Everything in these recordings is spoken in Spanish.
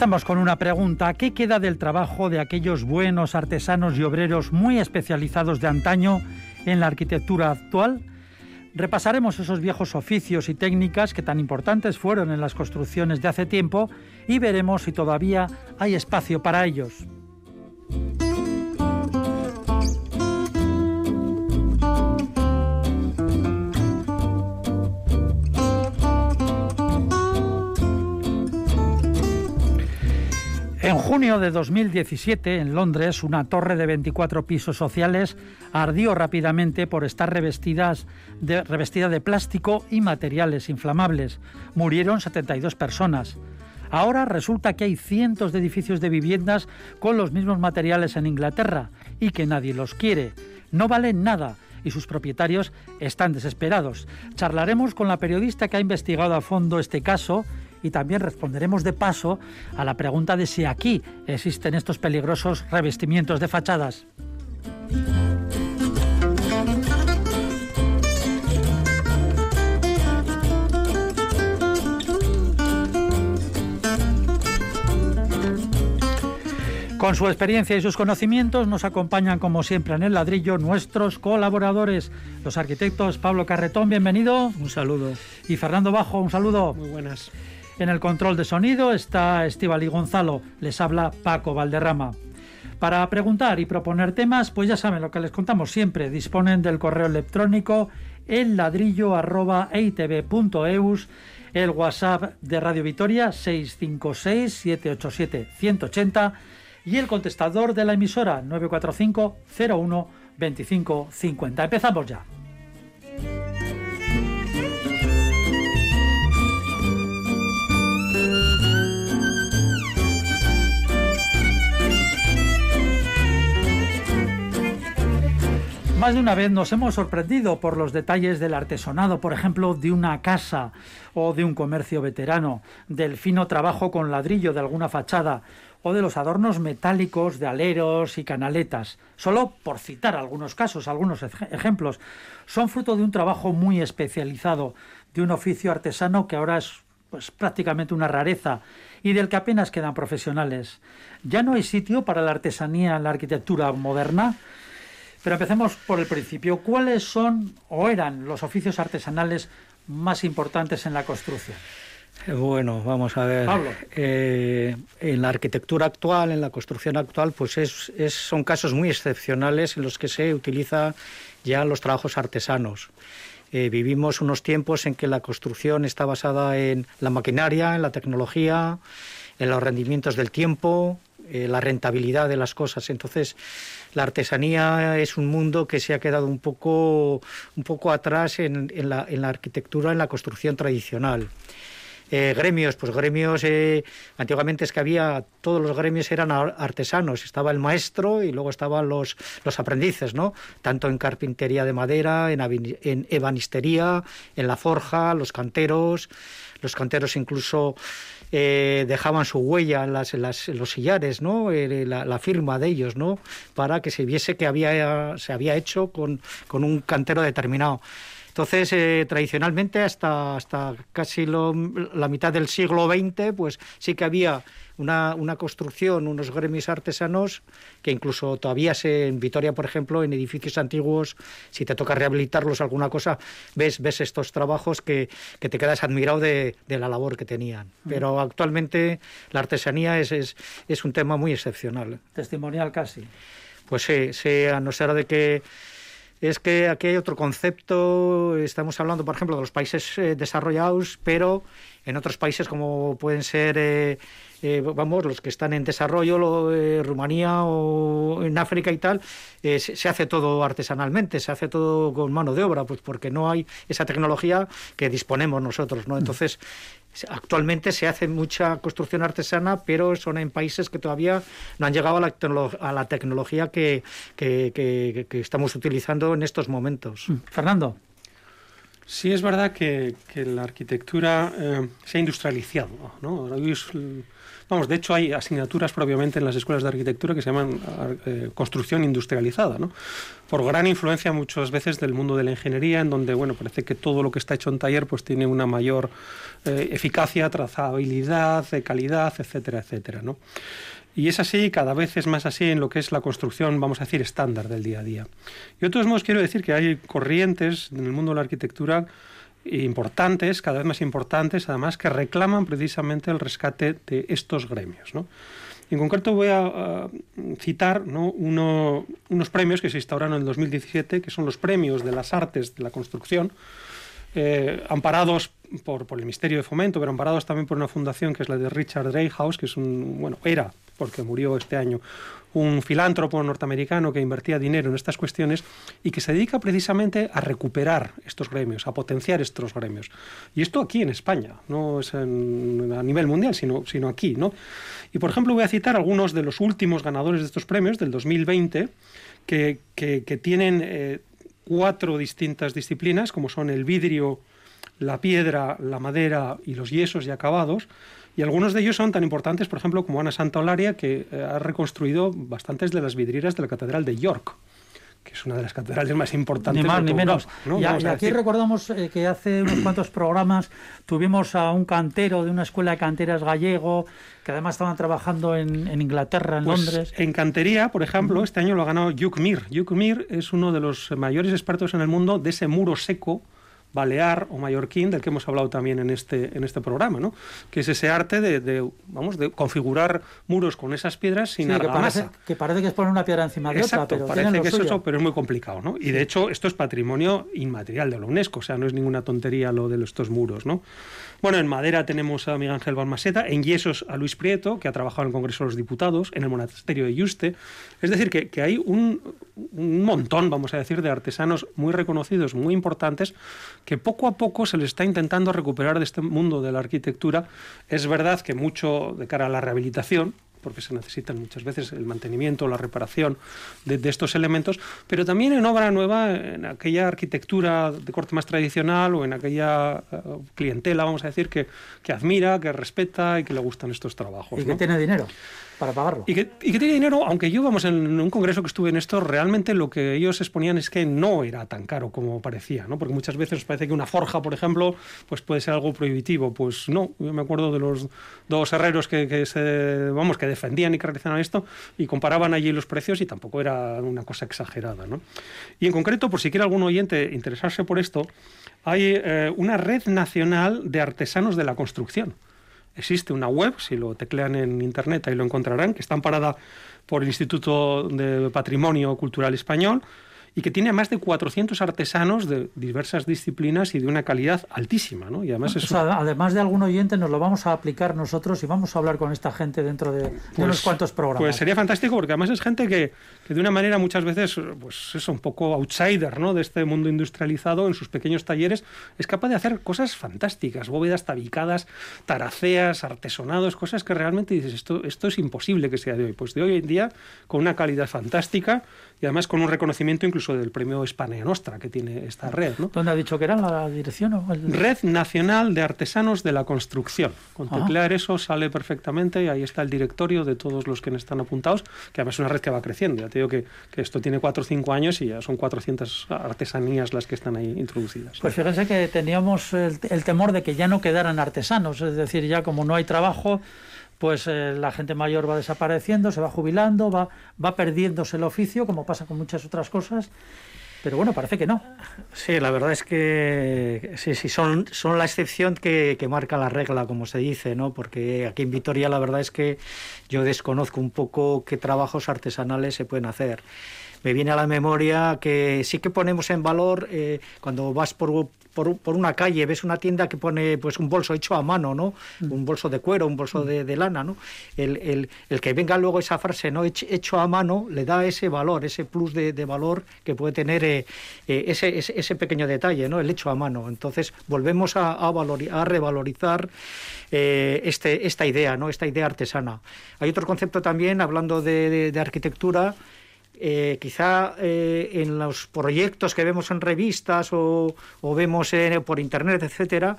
Empezamos con una pregunta. ¿Qué queda del trabajo de aquellos buenos artesanos y obreros muy especializados de antaño en la arquitectura actual? Repasaremos esos viejos oficios y técnicas que tan importantes fueron en las construcciones de hace tiempo y veremos si todavía hay espacio para ellos. En junio de 2017, en Londres, una torre de 24 pisos sociales ardió rápidamente por estar revestida de plástico y materiales inflamables. Murieron 72 personas. Ahora resulta que hay cientos de edificios de viviendas con los mismos materiales en Inglaterra y que nadie los quiere. No valen nada y sus propietarios están desesperados. Charlaremos con la periodista que ha investigado a fondo este caso y también responderemos de paso a la pregunta de si aquí existen estos peligrosos revestimientos de fachadas. Con su experiencia y sus conocimientos nos acompañan como siempre en el ladrillo nuestros colaboradores, los arquitectos Pablo Carretón, bienvenido. Un saludo. Y Fernando Bajo, un saludo. Muy buenas. En el control de sonido está Estíbal y Gonzalo. Les habla Paco Valderrama. Para preguntar y proponer temas, pues ya saben lo que les contamos siempre. Disponen del correo electrónico elladrillo.eitv.eus, el WhatsApp de Radio Vitoria 656-787-180 y el contestador de la emisora 945 01 25 50. Empezamos ya. Más de una vez nos hemos sorprendido por los detalles del artesonado, por ejemplo, de una casa o de un comercio veterano, del fino trabajo con ladrillo de alguna fachada o de los adornos metálicos de aleros y canaletas. Solo por citar algunos casos, algunos ejemplos, son fruto de un trabajo muy especializado, de un oficio artesano que ahora es pues prácticamente una rareza y del que apenas quedan profesionales. Ya no hay sitio para la artesanía en la arquitectura moderna. Pero empecemos por el principio. ¿Cuáles son o eran los oficios artesanales más importantes en la construcción? Eh, bueno, vamos a ver. Eh, en la arquitectura actual, en la construcción actual, pues es, son casos muy excepcionales en los que se utiliza ya los trabajos artesanos. Eh, vivimos unos tiempos en que la construcción está basada en la maquinaria, en la tecnología, en los rendimientos del tiempo, la rentabilidad de las cosas. Entonces, la artesanía es un mundo que se ha quedado un poco, un poco atrás en, la, en la arquitectura, en la construcción tradicional. Eh, gremios, pues gremios, eh, antiguamente es que había, todos los gremios eran artesanos, estaba el maestro y luego estaban los, los aprendices, ¿no? Tanto en carpintería de madera, en, en ebanistería, en la forja, los canteros, los canteros incluso eh, dejaban su huella en, las, los sillares, ¿no? Eh, la, firma de ellos, ¿no? Para que se viese que había, se había hecho con, con un cantero determinado. Entonces, eh, tradicionalmente, hasta, hasta casi la mitad del siglo XX, pues sí que había una, una, construcción, unos gremios artesanos que incluso todavía se, en Vitoria, por ejemplo, en edificios antiguos, si te toca rehabilitarlos alguna cosa, ves, ves estos trabajos que, que te quedas admirado de, de, la labor que tenían. Pero actualmente la artesanía es, es, es un tema muy excepcional. Testimonial casi. Pues sí, sí, a no ser de que es que aquí hay otro concepto, estamos hablando, por ejemplo, de los países eh, desarrollados, pero en otros países como pueden ser, eh, eh, vamos, los que están en desarrollo, Rumanía o en África y tal, se, hace todo artesanalmente, se hace todo con mano de obra, pues porque no hay esa tecnología que disponemos nosotros, ¿no? Entonces, Actualmente se hace mucha construcción artesana, pero son en países que todavía no han llegado a la, tecnología que, estamos utilizando en estos momentos. Mm. Fernando. Sí, es verdad que, la arquitectura eh, se ha industrializado. ¿no? Vamos, de hecho hay asignaturas propiamente en las escuelas de arquitectura que se llaman eh, construcción industrializada, ¿no? por gran influencia muchas veces del mundo de la ingeniería, en donde bueno, parece que todo lo que está hecho en taller pues tiene una mayor eh, eficacia, trazabilidad, calidad, etcétera, etcétera. ¿no? Y es así, cada vez es más así en lo que es la construcción, vamos a decir, estándar del día a día. Y de todos modos quiero decir que hay corrientes en el mundo de la arquitectura importantes, cada vez más importantes, además, que reclaman precisamente el rescate de estos gremios. ¿no? En concreto voy a, citar ¿no? unos premios que se instauraron en el 2017, que son los premios de las artes de la construcción, eh, amparados por, por, el Ministerio de Fomento, pero amparados también por una fundación que es la de Richard Dreyhaus, que es un, bueno, era, porque murió este año, un filántropo norteamericano que invertía dinero en estas cuestiones y que se dedica precisamente a recuperar estos gremios, a potenciar estos gremios. Y esto aquí en España, no es a nivel mundial, sino, sino aquí. ¿no? Y por ejemplo voy a citar algunos de los últimos ganadores de estos premios del 2020 que, que, tienen eh, cuatro distintas disciplinas, como son el vidrio, la piedra, la madera y los yesos y acabados, y algunos de ellos son tan importantes, por ejemplo, como Ana Santa Olaria, que eh, ha reconstruido bastantes de las vidrieras de la Catedral de York que es una de las catedrales más importantes. Ni más ni menos. Y, aquí recordamos eh, que hace unos cuantos programas tuvimos a un cantero de una escuela de canteras gallego, que además estaban trabajando en, Inglaterra, en pues Londres. En cantería, por ejemplo, este año lo ha ganado Hugh Mir. Hugh Mir es uno de los mayores expertos en el mundo de ese muro seco balear o mallorquín del que hemos hablado también en este, en este programa, ¿no? que es ese arte de, vamos, de configurar muros con esas piedras sin que parece, que parece que es poner una piedra encima de otra, pero parece que es eso, pero es muy complicado. ¿no? Y de hecho esto es patrimonio inmaterial de la UNESCO, o sea, no es ninguna tontería lo de estos muros. ¿no? Bueno, en madera tenemos a Miguel Ángel Balmaseta, en yesos a Luis Prieto, que ha trabajado en el Congreso de los Diputados, en el Monasterio de Yuste. Es decir, que, que hay un, un montón, vamos a decir, de artesanos muy reconocidos, muy importantes, que poco a poco se les está intentando recuperar de este mundo de la arquitectura. Es verdad que mucho de cara a la rehabilitación, porque se necesitan muchas veces el mantenimiento, la reparación de, estos elementos, pero también en obra nueva, en aquella arquitectura de corte más tradicional o en aquella eh, clientela, vamos a decir, que, que, admira, que respeta y que le gustan estos trabajos. Y que tiene dinero para pagarlo. Y que, tiene dinero, aunque yo, vamos, en un congreso que estuve en esto, realmente lo que ellos exponían es que no era tan caro como parecía, ¿no? Porque muchas veces os parece que una forja, por ejemplo, pues puede ser algo prohibitivo. Pues no, yo me acuerdo de los dos herreros que, se, vamos, que defendían y que realizaban esto y comparaban allí los precios y tampoco era una cosa exagerada, ¿no? Y en concreto, por si quiere algún oyente interesarse por esto, hay eh, una red nacional de artesanos de la construcción. Existe una web, si lo teclean en internet ahí lo encontrarán, que está amparada por el Instituto de Patrimonio Cultural Español y que tiene más de 400 artesanos de diversas disciplinas y de una calidad altísima. ¿no? Y además, además de algún oyente, nos lo vamos a aplicar nosotros y vamos a hablar con esta gente dentro de, unos pues, cuantos programas. Pues sería fantástico porque además es gente que, que, de una manera muchas veces pues es un poco outsider ¿no? de este mundo industrializado en sus pequeños talleres, es capaz de hacer cosas fantásticas, bóvedas tabicadas, taraceas, artesonados, cosas que realmente dices, esto, esto es imposible que sea de hoy. Pues de hoy en día, con una calidad fantástica y además con un reconocimiento incluso del premio Hispania Nostra que tiene esta red. ¿no? ¿Dónde ha dicho que era la dirección? Red Nacional de Artesanos de la Construcción. Con ah. teclear eso sale perfectamente y ahí está el directorio de todos los que están apuntados, que además es una red que va creciendo. Ya te digo que, que esto tiene 4 o 5 años y ya son 400 artesanías las que están ahí introducidas. Pues fíjense que teníamos el temor de que ya no quedaran artesanos, es decir, ya como no hay trabajo, pues eh, la gente mayor va desapareciendo, se va jubilando, va, va perdiéndose el oficio, como pasa con muchas otras cosas. Pero bueno, parece que no. Sí, la verdad es que sí, sí, son, son la excepción que, que, marca la regla, como se dice, ¿no? Porque aquí en Vitoria la verdad es que yo desconozco un poco qué trabajos artesanales se pueden hacer me viene a la memoria que sí que ponemos en valor eh, cuando vas por, por, por, una calle, ves una tienda que pone pues un bolso hecho a mano, ¿no? Mm. Un bolso de cuero, un bolso de, de lana, ¿no? El, el, el, que venga luego esa frase, ¿no? Hecho a mano, le da ese valor, ese plus de, de valor que puede tener eh, eh, ese, ese, ese, pequeño detalle, ¿no? El hecho a mano. Entonces, volvemos a, a, valor, a revalorizar eh, este, esta idea, ¿no? Esta idea artesana. Hay otro concepto también, hablando de, de arquitectura, eh, quizá eh, en los proyectos que vemos en revistas o, o vemos por internet, etcétera,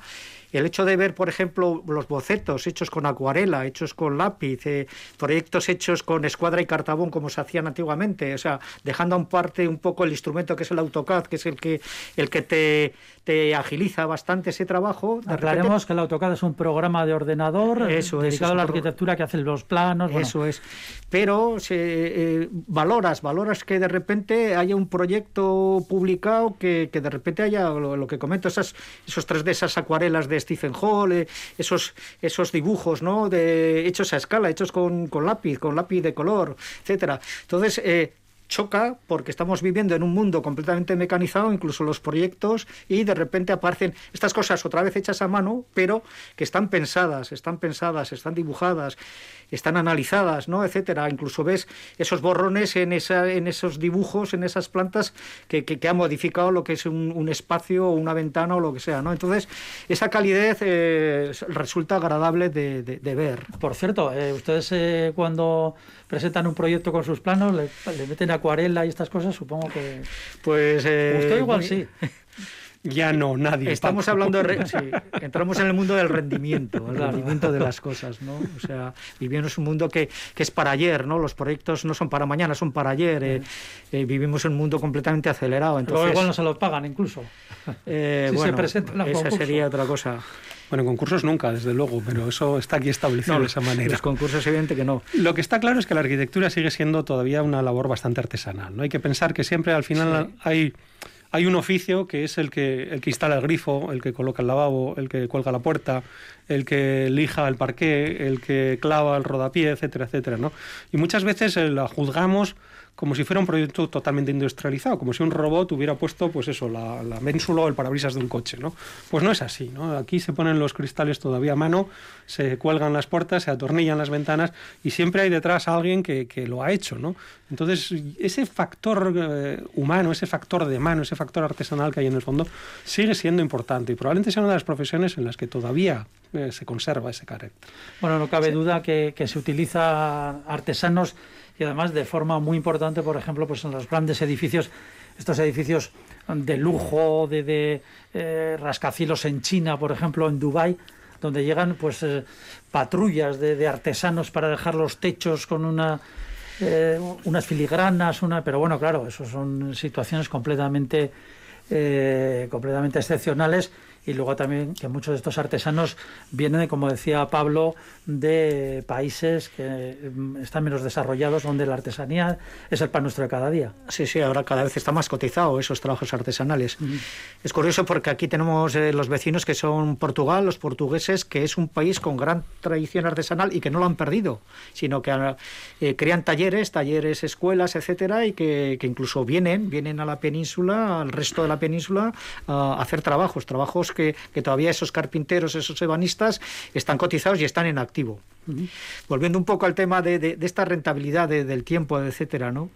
el hecho de ver, por ejemplo, los bocetos hechos con acuarela, hechos con lápiz, eh, proyectos hechos con escuadra y cartabón como se hacían antiguamente, o sea, dejando a parte un poco el instrumento que es el AutoCAD, que es el que, el que te, te agiliza bastante ese trabajo. Aclaremos repente... que el AutoCAD es un programa de ordenador Eso dedicado es, a la arquitectura que hace los planos. Bueno. Eso es. Pero se, eh, valoras, valoras que de repente haya un proyecto publicado que, que de repente haya lo, lo que comento, esas, esos tres de esas acuarelas de Stephen Hall, eh, esos, esos dibujos ¿no? de, hechos a escala, hechos con, con lápiz, con lápiz de color, etcétera. Entonces, eh, choca porque estamos viviendo en un mundo completamente mecanizado, incluso los proyectos, y de repente aparecen estas cosas otra vez hechas a mano, pero que están pensadas, están pensadas, están dibujadas, están analizadas, ¿no? etcétera. Incluso ves esos borrones en, esa, en esos dibujos, en esas plantas que, que, que han modificado lo que es un, un, espacio o una ventana o lo que sea. ¿no? Entonces, esa calidez eh, resulta agradable de, de, de, ver. Por cierto, eh, ustedes eh, cuando presentan un proyecto con sus planos, le, le, meten acuarela y estas cosas, supongo que... Pues... Usted igual sí. Ya no, nadie. Estamos Paco. hablando de. Sí, entramos en el mundo del rendimiento, el rendimiento de las cosas, ¿no? O sea, vivimos un mundo que, que, es para ayer, ¿no? Los proyectos no son para mañana, son para ayer. Eh, eh, vivimos un mundo completamente acelerado. Entonces, Luego igual no se lo pagan incluso. Eh, si bueno, se presentan esa sería otra cosa. Bueno, concursos nunca, desde luego, pero eso está aquí establecido no, de esa manera. Los concursos, evidente que no. Lo que está claro es que la arquitectura sigue siendo todavía una labor bastante artesanal. No hay que pensar que siempre al final sí. hay hay un oficio que es el que, el que instala el grifo, el que coloca el lavabo, el que cuelga la puerta, el que lija el parqué, el que clava el rodapié, etcétera, etcétera, ¿no? Y muchas veces la juzgamos como si fuera un proyecto totalmente industrializado, como si un robot hubiera puesto, pues eso, la, la ménsula o el parabrisas de un coche, ¿no? Pues no es así, ¿no? Aquí se ponen los cristales todavía a mano, se cuelgan las puertas, se atornillan las ventanas y siempre hay detrás a alguien que, que lo ha hecho, ¿no? Entonces, ese factor eh, humano, ese factor de mano, ese factor artesanal que hay en el fondo, sigue siendo importante y probablemente sea una de las profesiones en las que todavía eh, se conserva ese carácter. Bueno, no cabe sí. duda que, que se utiliza artesanos y además de forma muy importante, por ejemplo, pues en los grandes edificios, estos edificios de lujo, de, eh, rascacielos en China, por ejemplo, en Dubái, donde llegan pues eh, patrullas de, artesanos para dejar los techos con una eh, unas filigranas, una, pero bueno, claro, eso son situaciones completamente completamente excepcionales y luego también que muchos de estos artesanos vienen, como decía Pablo, de países que mm, están menos desarrollados, donde la artesanía es el pan nuestro de cada día. Sí, sí, ahora cada vez está más cotizado esos trabajos artesanales. Uh -huh. Es curioso porque aquí tenemos eh, los vecinos que son Portugal, los portugueses, que es un país con gran tradición artesanal y que no lo han perdido, sino que eh, crean talleres, talleres, escuelas, etcétera, y que, que incluso vienen, vienen a la península, al resto de la península, a hacer trabajos, trabajos que, que todavía esos carpinteros, esos ebanistas, están cotizados y están en activo. Uh -huh. Volviendo un poco al tema de, de, de esta rentabilidad de, del tiempo, etcétera, ¿no?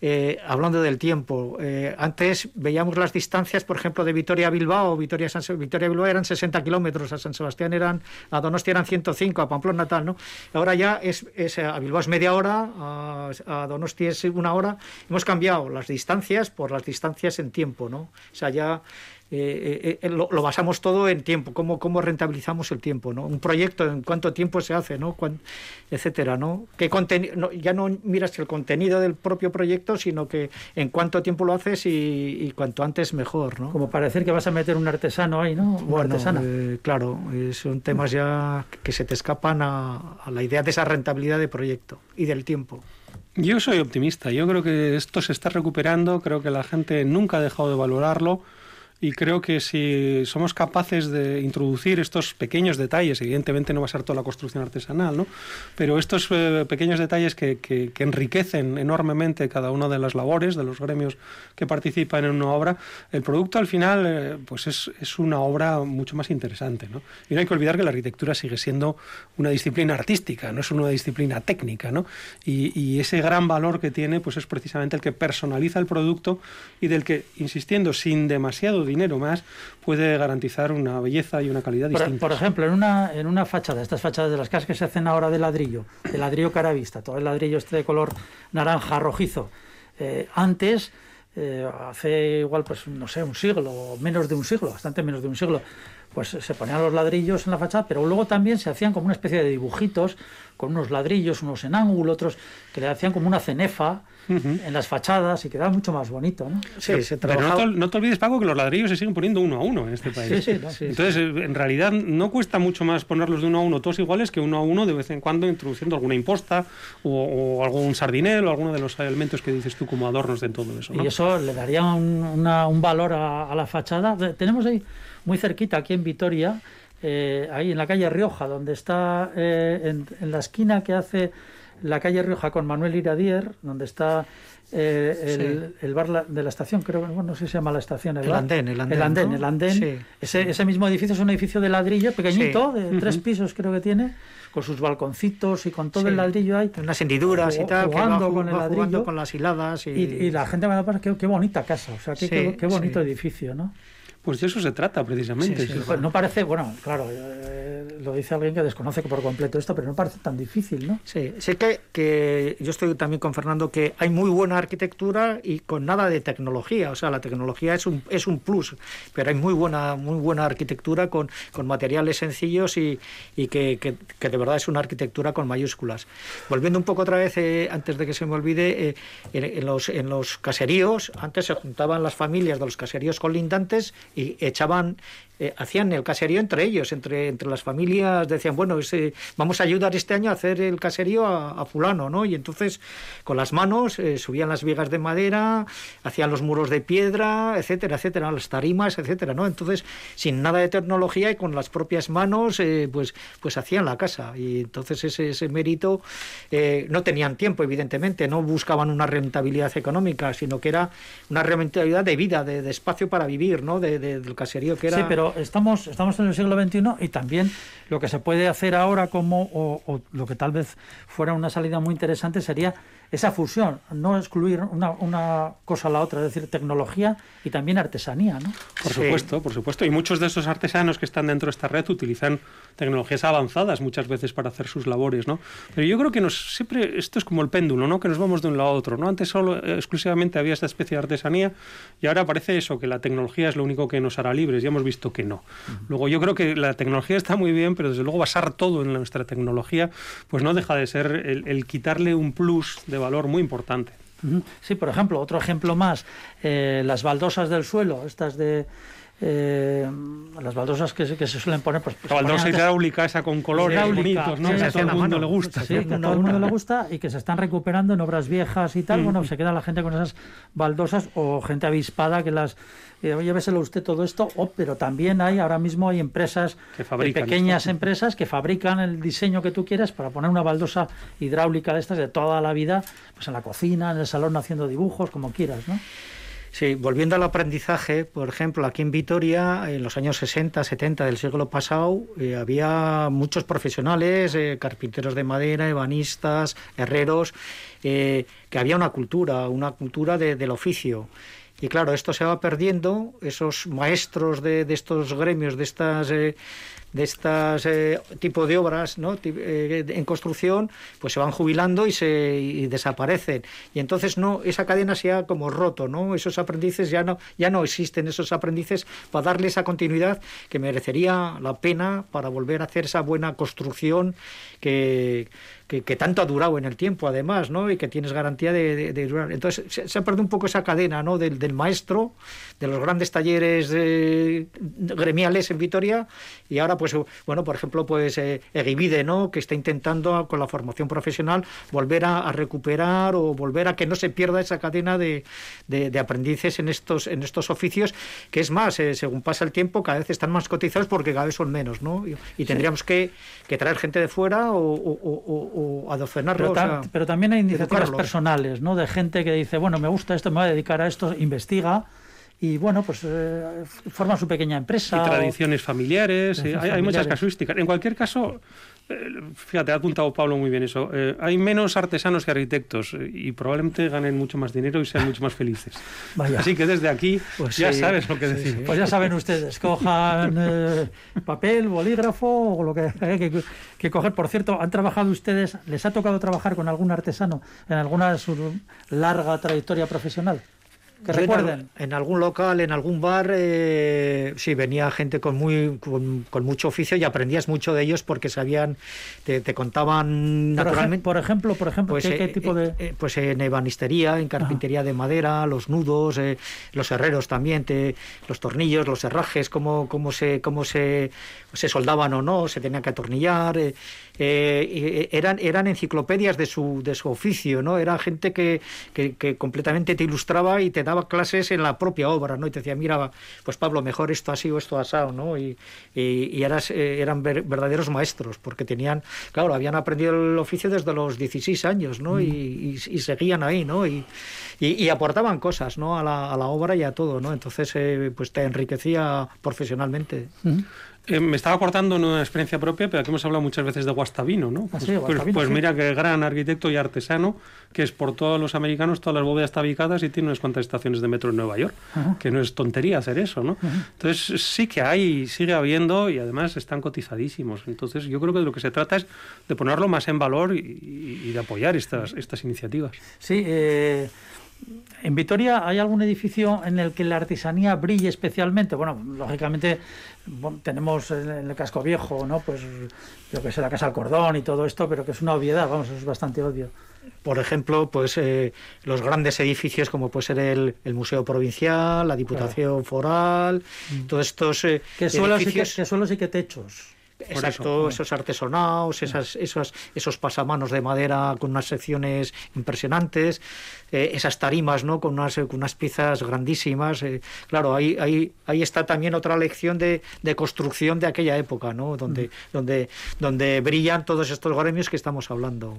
Eh, hablando del tiempo, eh, antes veíamos las distancias, por ejemplo, de Vitoria a Bilbao, Vitoria, San, Vitoria Bilbao eran 60 kilómetros, a San Sebastián eran, a Donostia eran 105, a Pamplona tal, ¿no? Ahora ya es, es a Bilbao es media hora, a, a Donostia es una hora. Hemos cambiado las distancias por las distancias en tiempo, ¿no? O sea, ya eh, eh, lo, lo, basamos todo en tiempo, cómo, cómo rentabilizamos el tiempo, ¿no? Un proyecto, en cuánto tiempo se hace, ¿no? Cuán, etcétera, ¿no? ¿Qué no, ya no miras el contenido del propio proyecto, sino que en cuánto tiempo lo haces y, y cuanto antes mejor, ¿no? Como parecer que vas a meter un artesano ahí, ¿no? Bueno, eh, claro, son temas ya que se te escapan a, a la idea de esa rentabilidad de proyecto y del tiempo. Yo soy optimista, yo creo que esto se está recuperando, creo que la gente nunca ha dejado de valorarlo y creo que si somos capaces de introducir estos pequeños detalles, evidentemente no va a ser toda la construcción artesanal, ¿no? pero estos eh, pequeños detalles que, que, enriquecen enormemente cada una de las labores de los gremios que participan en una obra, el producto al final eh, pues es, es, una obra mucho más interesante. ¿no? Y no hay que olvidar que la arquitectura sigue siendo una disciplina artística, no es una disciplina técnica. ¿no? Y, y ese gran valor que tiene pues es precisamente el que personaliza el producto y del que, insistiendo, sin demasiado dinero más, puede garantizar una belleza y una calidad por, distinta. Por ejemplo, en una, en una fachada, estas fachadas de las casas que se hacen ahora de ladrillo, de ladrillo caravista, todo el ladrillo este de color naranja rojizo, eh, antes... Eh, hace igual, pues no sé, un siglo, menos de un siglo, bastante menos de un siglo, pues se ponían los ladrillos en la fachada, pero luego también se hacían como una especie de dibujitos con unos ladrillos, unos en ángulo, otros que le hacían como una cenefa, en las fachadas y quedaba mucho más bonito. ¿no? Sí, pero, no, te, olvides, Paco, que los ladrillos se siguen poniendo uno a uno en este país. Sí, sí, Entonces, eh, en realidad no cuesta mucho más ponerlos de uno a uno todos iguales que uno a uno de vez en cuando introduciendo alguna imposta o, algún sardinel o alguno de los elementos que dices tú como adornos de todo eso. Y eso le daría un, valor a, la fachada. Tenemos ahí muy cerquita, aquí en Vitoria, eh, ahí en la calle Rioja, donde está eh, en la esquina que hace la calle Rioja con Manuel Iradier, donde está eh, el, bar de la estación, creo que no sé si se llama la estación. El, andén, el andén. El andén, el andén. Ese, ese, mismo edificio es un edificio de ladrillo pequeñito, de tres pisos creo que tiene, con sus balconcitos y con todo el ladrillo ahí. Unas hendiduras y tal, jugando con el ladrillo. con las hiladas. Y, y, la gente me da para qué, qué bonita casa, o sea, qué, qué bonito edificio, ¿no? Pues de eso se trata precisamente. Pues no parece, bueno, claro, eh, lo dice alguien que desconoce por completo esto, pero no parece tan difícil, ¿no? Sí, sé que, que yo estoy también con Fernando que hay muy buena arquitectura y con nada de tecnología, o sea, la tecnología es un, es un plus, pero hay muy buena, muy buena arquitectura con, con materiales sencillos y, y que, que, de verdad es una arquitectura con mayúsculas. Volviendo un poco otra vez, eh, antes de que se me olvide, eh, en, los, en los caseríos, antes se juntaban las familias de los caseríos colindantes y echaban eh, hacían el caserío entre ellos, entre, entre las familias, decían, bueno, vamos a ayudar este año a hacer el caserío a, fulano, ¿no? Y entonces con las manos eh, subían las vigas de madera, hacían los muros de piedra, etcétera, etcétera, las tarimas, etcétera, ¿no? Entonces, sin nada de tecnología y con las propias manos, eh, pues, pues hacían la casa. Y entonces ese, ese mérito, no tenían tiempo, evidentemente, no buscaban una rentabilidad económica, sino que era una rentabilidad de vida, de, espacio para vivir, ¿no? De, del caserío que era... Sí, pero estamos, estamos en el siglo XXI y también lo que se puede hacer ahora como, o lo que tal vez fuera una salida muy interesante sería esa fusión, no excluir una, una, cosa a la otra, es decir, tecnología y también artesanía, ¿no? Por supuesto, por supuesto. Y muchos de esos artesanos que están dentro de esta red utilizan tecnologías avanzadas muchas veces para hacer sus labores, ¿no? Pero yo creo que nos siempre esto es como el péndulo, ¿no? Que nos vamos de un lado a otro, ¿no? Antes solo eh, exclusivamente había esta especie de artesanía y ahora parece eso que la tecnología es lo único que nos hará libres. Ya hemos visto que no. Luego yo creo que la tecnología está muy bien, pero desde luego basar todo en nuestra tecnología, pues no deja de ser el, el quitarle un plus de valor muy importante. Sí, por ejemplo, otro ejemplo más, eh, las baldosas del suelo, estas de eh, las baldosas que, que, se suelen poner. Pues, pues la baldosa hidráulica esa con colores bonitos, ¿no? a todo el mundo le gusta. Sí, a todo el mundo le gusta y que se están recuperando en obras viejas y tal. Mm. Bueno, se queda la gente con esas baldosas o gente avispada que las. Eh, lléveselo usted todo esto, oh, pero también hay, ahora mismo hay empresas, que fabrican pequeñas empresas que fabrican el diseño que tú quieras para poner una baldosa hidráulica de estas de toda la vida, pues en la cocina, en el salón haciendo dibujos, como quieras, ¿no? Sí, volviendo al aprendizaje, por ejemplo, aquí en Vitoria, en los años 60, 70 del siglo pasado, eh, había muchos profesionales, eh, carpinteros de madera, ebanistas, herreros, eh, que había una cultura, una cultura del oficio. Y claro, esto se va perdiendo, esos maestros de, de estos gremios, de estas de este eh, tipo de obras ¿no? Eh, en construcción, pues se van jubilando y se desaparecen. Y entonces no esa cadena se ha como roto, ¿no? Esos aprendices ya no ya no existen esos aprendices para darle esa continuidad que merecería la pena para volver a hacer esa buena construcción que que, tanto ha durado en el tiempo, además, ¿no? Y que tienes garantía de, durar. Entonces, se, ha perdido un poco esa cadena, ¿no? Del, del maestro, de los grandes talleres eh, gremiales en Vitoria, y ahora, pues, bueno, por ejemplo, pues eh, Egivide, ¿no? Que está intentando, con la formación profesional, volver a, recuperar o volver a que no se pierda esa cadena de, de, aprendices en estos, en estos oficios, que es más, eh, según pasa el tiempo, cada vez están más cotizados porque cada vez son menos, ¿no? Y, tendríamos que, que, traer gente de fuera o, o, o Pero, pero, también hay iniciativas personales, ¿no? De gente que dice, bueno, me gusta esto, me voy a dedicar a esto, investiga y bueno, pues eh, forma su pequeña empresa. Y tradiciones familiares, hay, muchas casuísticas. En cualquier caso, eh, fíjate, ha apuntado Pablo muy bien eso. Eh, hay menos artesanos que arquitectos y probablemente ganen mucho más dinero y sean mucho más felices. Así que desde aquí pues ya sabes lo que decir. Pues ya saben ustedes, cojan papel, bolígrafo o lo que hay que, que, coger. Por cierto, ¿han trabajado ustedes, les ha tocado trabajar con algún artesano en alguna de su larga trayectoria profesional? Que recuerden. En, algún local, en algún bar, eh, sí, venía gente con, muy, con, mucho oficio y aprendías mucho de ellos porque sabían, te, contaban naturalmente. por ejemplo, por ejemplo pues, ¿qué, eh, tipo de...? Eh, pues en ebanistería, en carpintería de madera, los nudos, los herreros también, te, los tornillos, los herrajes, cómo, cómo, se, cómo se, se soldaban o no, se tenían que atornillar... Eh, eran, eran enciclopedias de su, de su oficio, ¿no? Era gente que, que, completamente te ilustraba y te daba clases en la propia obra, ¿no? Y te decía, mira, pues Pablo, mejor esto así o esto asado, ¿no? Y, y, eras, eh, eran verdaderos maestros, porque tenían, claro, habían aprendido el oficio desde los 16 años, ¿no? Mm. Y, y, seguían ahí, ¿no? Y, y, aportaban cosas, ¿no? A la, a la obra y a todo, ¿no? Entonces, eh, pues te enriquecía profesionalmente. Mm. Eh, me estaba cortando una experiencia propia, pero aquí hemos hablado muchas veces de Guastavino, ¿no? Ah, pues, pues, pues mira qué gran arquitecto y artesano, que es por todos los americanos, todas las bóvedas tabicadas y tiene unas cuantas estaciones de metro en Nueva York, que no es tontería hacer eso, ¿no? Entonces sí que hay, sigue habiendo y además están cotizadísimos. Entonces yo creo que de lo que se trata es de ponerlo más en valor y, de apoyar estas, estas iniciativas. Sí, eh, ¿En Vitoria hay algún edificio en el que la artesanía brille especialmente? Bueno, lógicamente tenemos en el casco viejo, ¿no? Pues yo que sé, la Casa del Cordón y todo esto, pero que es una obviedad, vamos, es bastante obvio. Por ejemplo, pues eh, los grandes edificios como puede ser el, Museo Provincial, la Diputación Foral, mm. todos estos eh, ¿Qué suelos, edificios... ¿Qué suelos y qué techos? Exacto, esos artesonados, esas, esos, esos pasamanos de madera con unas secciones impresionantes, eh, esas tarimas ¿no? con, unas, con unas piezas grandísimas. Eh, claro, ahí, ahí, ahí está también otra lección de, de construcción de aquella época, ¿no? donde, donde, donde brillan todos estos gremios que estamos hablando.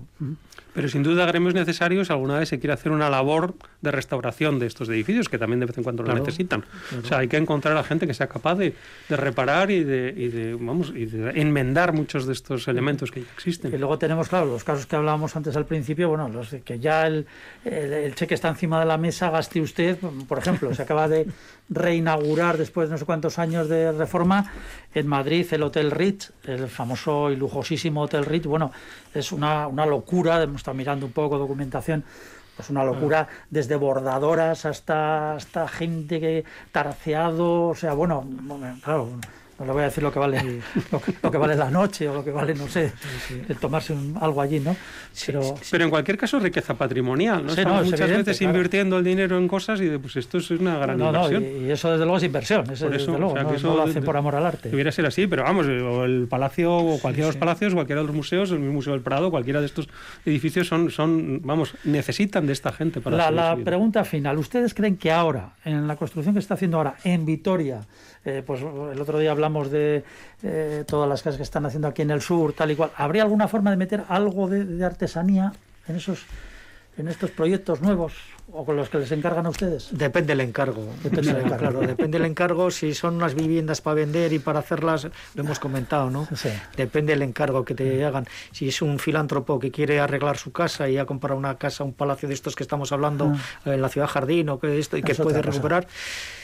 Pero sin duda gremios necesarios, alguna vez se quiere hacer una labor de restauración de estos edificios, que también de vez en cuando lo necesitan. O sea, hay que encontrar a gente que sea capaz de, de reparar y de, y de, vamos, y de enmendar muchos de estos elementos que ya existen. Y luego tenemos, claro, los casos que hablábamos antes al principio, bueno, los que ya el, el, cheque está encima de la mesa, gaste usted, por ejemplo, se acaba de reinaugurar después de no sé cuántos años de reforma en Madrid el Hotel Ritz, el famoso y lujosísimo Hotel Ritz, bueno, es una, una locura, hemos estado mirando un poco documentación, es una locura, desde bordadoras hasta, hasta gente que tarceado, o sea, bueno, claro, no le voy a decir lo que vale lo que, vale la noche o lo que vale, no sé, el tomarse algo allí, ¿no? Pero, pero en cualquier caso riqueza patrimonial, ¿no? Estamos muchas veces invirtiendo el dinero en cosas y pues esto es una gran inversión. y, eso desde luego es inversión, eso, desde luego, no, lo hacen por amor al arte. Debería ser así, pero vamos, el palacio o cualquiera de los palacios, cualquiera de los museos, el Museo del Prado, cualquiera de estos edificios son, son vamos, necesitan de esta gente para La, la pregunta final, ¿ustedes creen que ahora, en la construcción que está haciendo ahora en Vitoria, eh, pues el otro día hablamos de eh, todas las casas que están haciendo aquí en el sur, tal y cual. ¿Habría alguna forma de meter algo de, artesanía en esos en estos proyectos nuevos o con los que les encargan a ustedes? Depende del encargo. Depende del encargo. Claro, depende encargo. Si son unas viviendas para vender y para hacerlas, lo hemos comentado, ¿no? Sí. Depende del encargo que te hagan. Si es un filántropo que quiere arreglar su casa y ha comprado una casa, un palacio de estos que estamos hablando ah. en la ciudad Jardín o que esto y que puede recuperar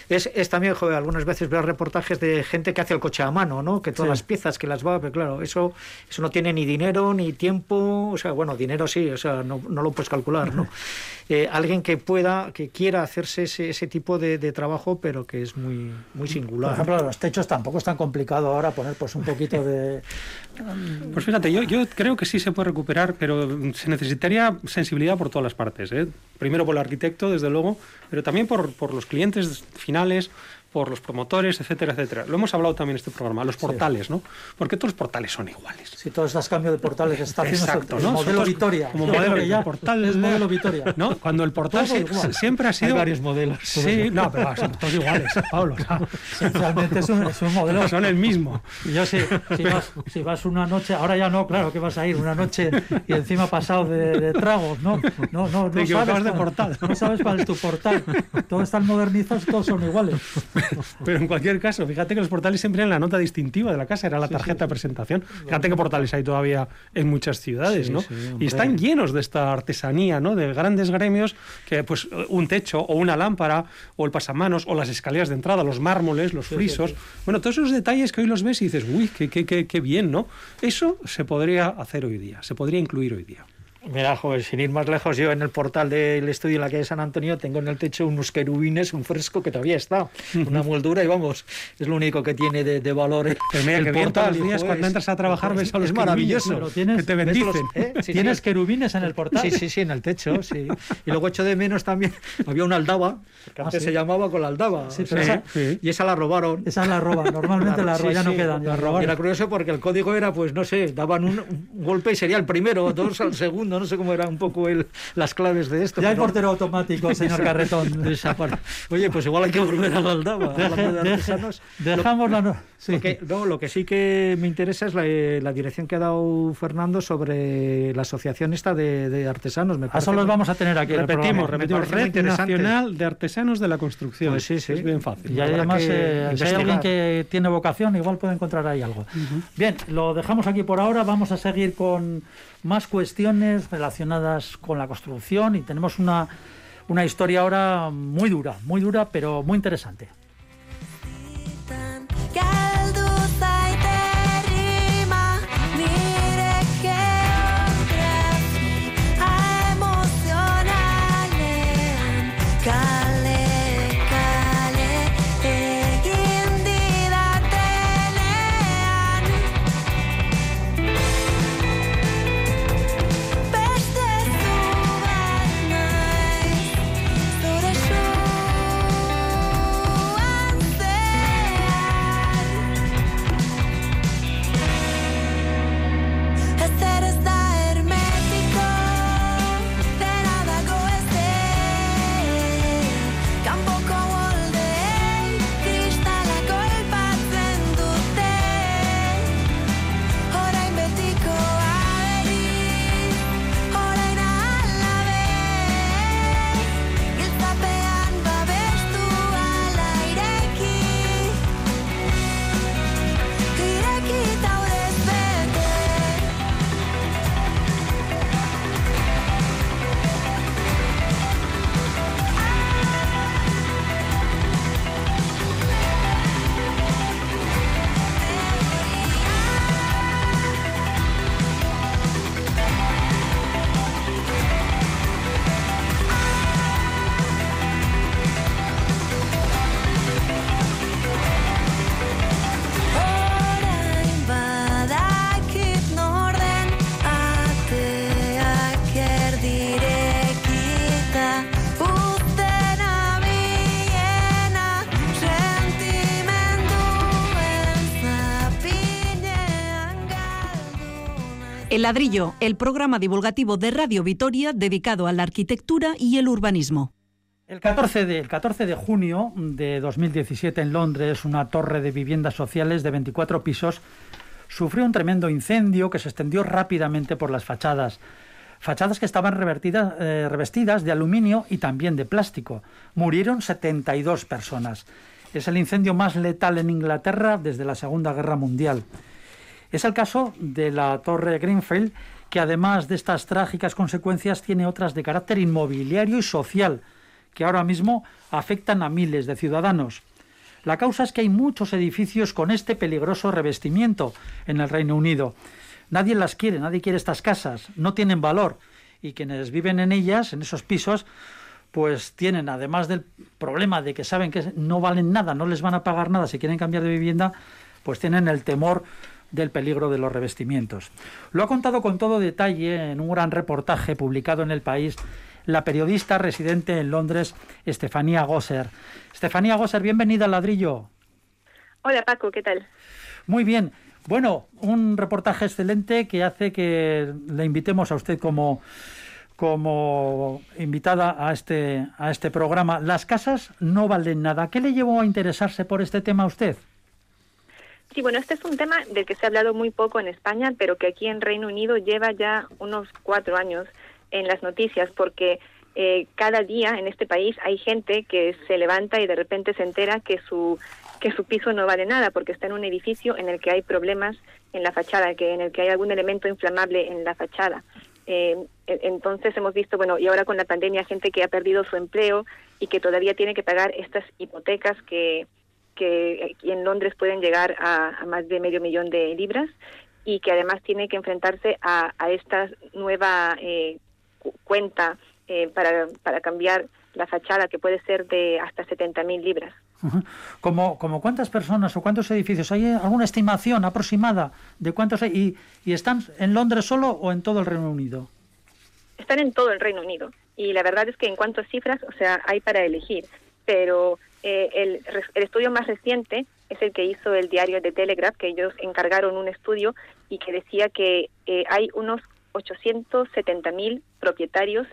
es, es también, joder, algunas veces ver reportajes de gente que hace el coche a mano, ¿no? Que todas las piezas que las va, pero claro, eso, eso no tiene ni dinero ni tiempo, o sea, bueno, dinero sí, o sea, no, no lo puedes calcular, ¿no? Eh, alguien que, pueda, que quiera hacerse ese, ese tipo de, de, trabajo, pero que es muy, muy singular. Por ejemplo, los techos tampoco es tan complicado ahora poner pues un poquito de... Pues fíjate, yo, yo creo que sí se puede recuperar, pero se necesitaría sensibilidad por todas las partes. ¿eh? Primero por el arquitecto, desde luego, pero también por, por los clientes finales, por los promotores, etcétera, etcétera. Lo hemos hablado también en este programa, los portales, ¿no? Porque todos los portales son iguales. Si todos estos cambios de portales está Exacto, ¿no? modelo Todos- Vitoria. Como modelo, ya portal es modelo Vitoria. ¿no? Cuando el portal igual. siempre ha sido Hay varios modelos. Sí, no, pero son todos iguales, Pablo. Esencialmente es un, es un modelo. son el mismo. Y yo sí, si vas, si vas una noche, ahora ya no, claro que vas a ir una noche y encima pasado de, de tragos, ¿no? No, no, Te no equivocabas sabes, de cuál- portal. no sabes cuál es tu portal. Todos están modernizados, todos son iguales. Pero en cualquier caso, fíjate que los portales siempre eran la nota distintiva de la casa, era la tarjeta de presentación. Fíjate qué portales hay todavía en muchas ciudades, ¿no? y están llenos de esta artesanía, ¿no? De grandes gremios que, pues, un techo o una lámpara o el pasamanos o las escaleras de entrada, los mármoles, los frisos. Bueno, todos esos detalles que hoy los ves y dices, uy, qué, qué, qué, qué bien, ¿no? Eso se podría hacer hoy día, se podría incluir hoy día. Mira, joder, sin ir más lejos, yo en el portal del estudio en la calle San Antonio tengo en el techo unos querubines, un fresco que todavía está, una moldura y vamos, es lo único que tiene de, de valor. Pero mira, el que bien días cuando entras a trabajar ves a los es maravilloso. tienes- que te ¿Ves bendicen. eh? Sí, ¿Tienes sí. querubines en el portal? Sí, sí, sí, en el techo, sí. Y luego echo de menos también, había una aldaba, que Ah, sí. se llamaba con la aldaba. Sí, pero sea, esa- sí. Y esa la robaron. Esa es la roba, normalmente la roba, Sí, ya no quedan. la robaron. Y era curioso porque el código era, pues no sé, daban un, un golpe y sería el primero, dos al segundo, no sé cómo era un poco el, las claves de esto. Ya hay pero- portero automático, señor Carretón. de esa parte. Oye, pues igual hay que volver a la aldaba. Deje- de deje- artesanos. dejamos la... no- sí. Lo que, no, lo que sí que me interesa es la, eh, la dirección que ha dado Fernando sobre la asociación esta de, de artesanos. Me A parece eso los vamos a tener aquí. Repetimos, repetimos. Red. Nacional de Artesanos de la Construcción. Pues sí, sí. Es bien fácil. Y además, eh, si hay alguien que tiene vocación, igual puede encontrar ahí algo. Bien, lo dejamos aquí por ahora. Vamos a seguir con más cuestiones relacionadas con la construcción y tenemos una, una historia ahora muy dura, muy dura, pero muy interesante. Ladrillo, el programa divulgativo de Radio Vitoria dedicado a la arquitectura y el urbanismo. El 14, de, el 14 de junio de 2017 en Londres, una torre de viviendas sociales de 24 pisos sufrió un tremendo incendio que se extendió rápidamente por las fachadas. Fachadas que estaban revertidas, eh, revestidas de aluminio y también de plástico. Murieron 72 personas. Es el incendio más letal en Inglaterra desde la Segunda Guerra Mundial. Es el caso de la Torre Greenfield, que además de estas trágicas consecuencias tiene otras de carácter inmobiliario y social, que ahora mismo afectan a miles de ciudadanos. La causa es que hay muchos edificios con este peligroso revestimiento en el Reino Unido. Nadie las quiere, nadie quiere estas casas, no tienen valor y quienes viven en ellas, en esos pisos, pues tienen, además del problema de que saben que no valen nada, no les van a pagar nada si quieren cambiar de vivienda, pues tienen el temor del peligro de los revestimientos. Lo ha contado con todo detalle en un gran reportaje publicado en El País la periodista residente en Londres, Estefanía Gosser. Estefanía Gosser, bienvenida al ladrillo. Hola Paco, ¿qué tal? Muy bien. Bueno, un reportaje excelente que hace que le invitemos a usted como, como invitada a este, a este programa. Las casas no valen nada. ¿Qué le llevó a interesarse por este tema a usted? Sí, bueno, este es un tema del que se ha hablado muy poco en España, pero que aquí en Reino Unido lleva ya unos cuatro años en las noticias, porque eh, cada día en este país hay gente que se levanta y de repente se entera que su que su piso no vale nada porque está en un edificio en el que hay problemas en la fachada, que en el que hay algún elemento inflamable en la fachada. Eh, entonces hemos visto, bueno, y ahora con la pandemia, gente que ha perdido su empleo y que todavía tiene que pagar estas hipotecas que, que en Londres pueden llegar a, a más de medio millón de libras y que además tiene que enfrentarse a, a esta nueva eh, cu- cuenta eh, para, para cambiar la fachada, que puede ser de hasta 70.000 libras. ¿Como, como cuántas personas o cuántos edificios? ¿Hay alguna estimación aproximada de cuántos hay? ¿Y, y están en Londres solo o en todo el Reino Unido? Están en todo el Reino Unido. Y la verdad es que en cuanto a cifras, o sea, hay para elegir. Pero eh, el, el estudio más reciente es el que hizo el diario The Telegraph, que ellos encargaron un estudio y que decía que eh, hay unos 870.000 propietarios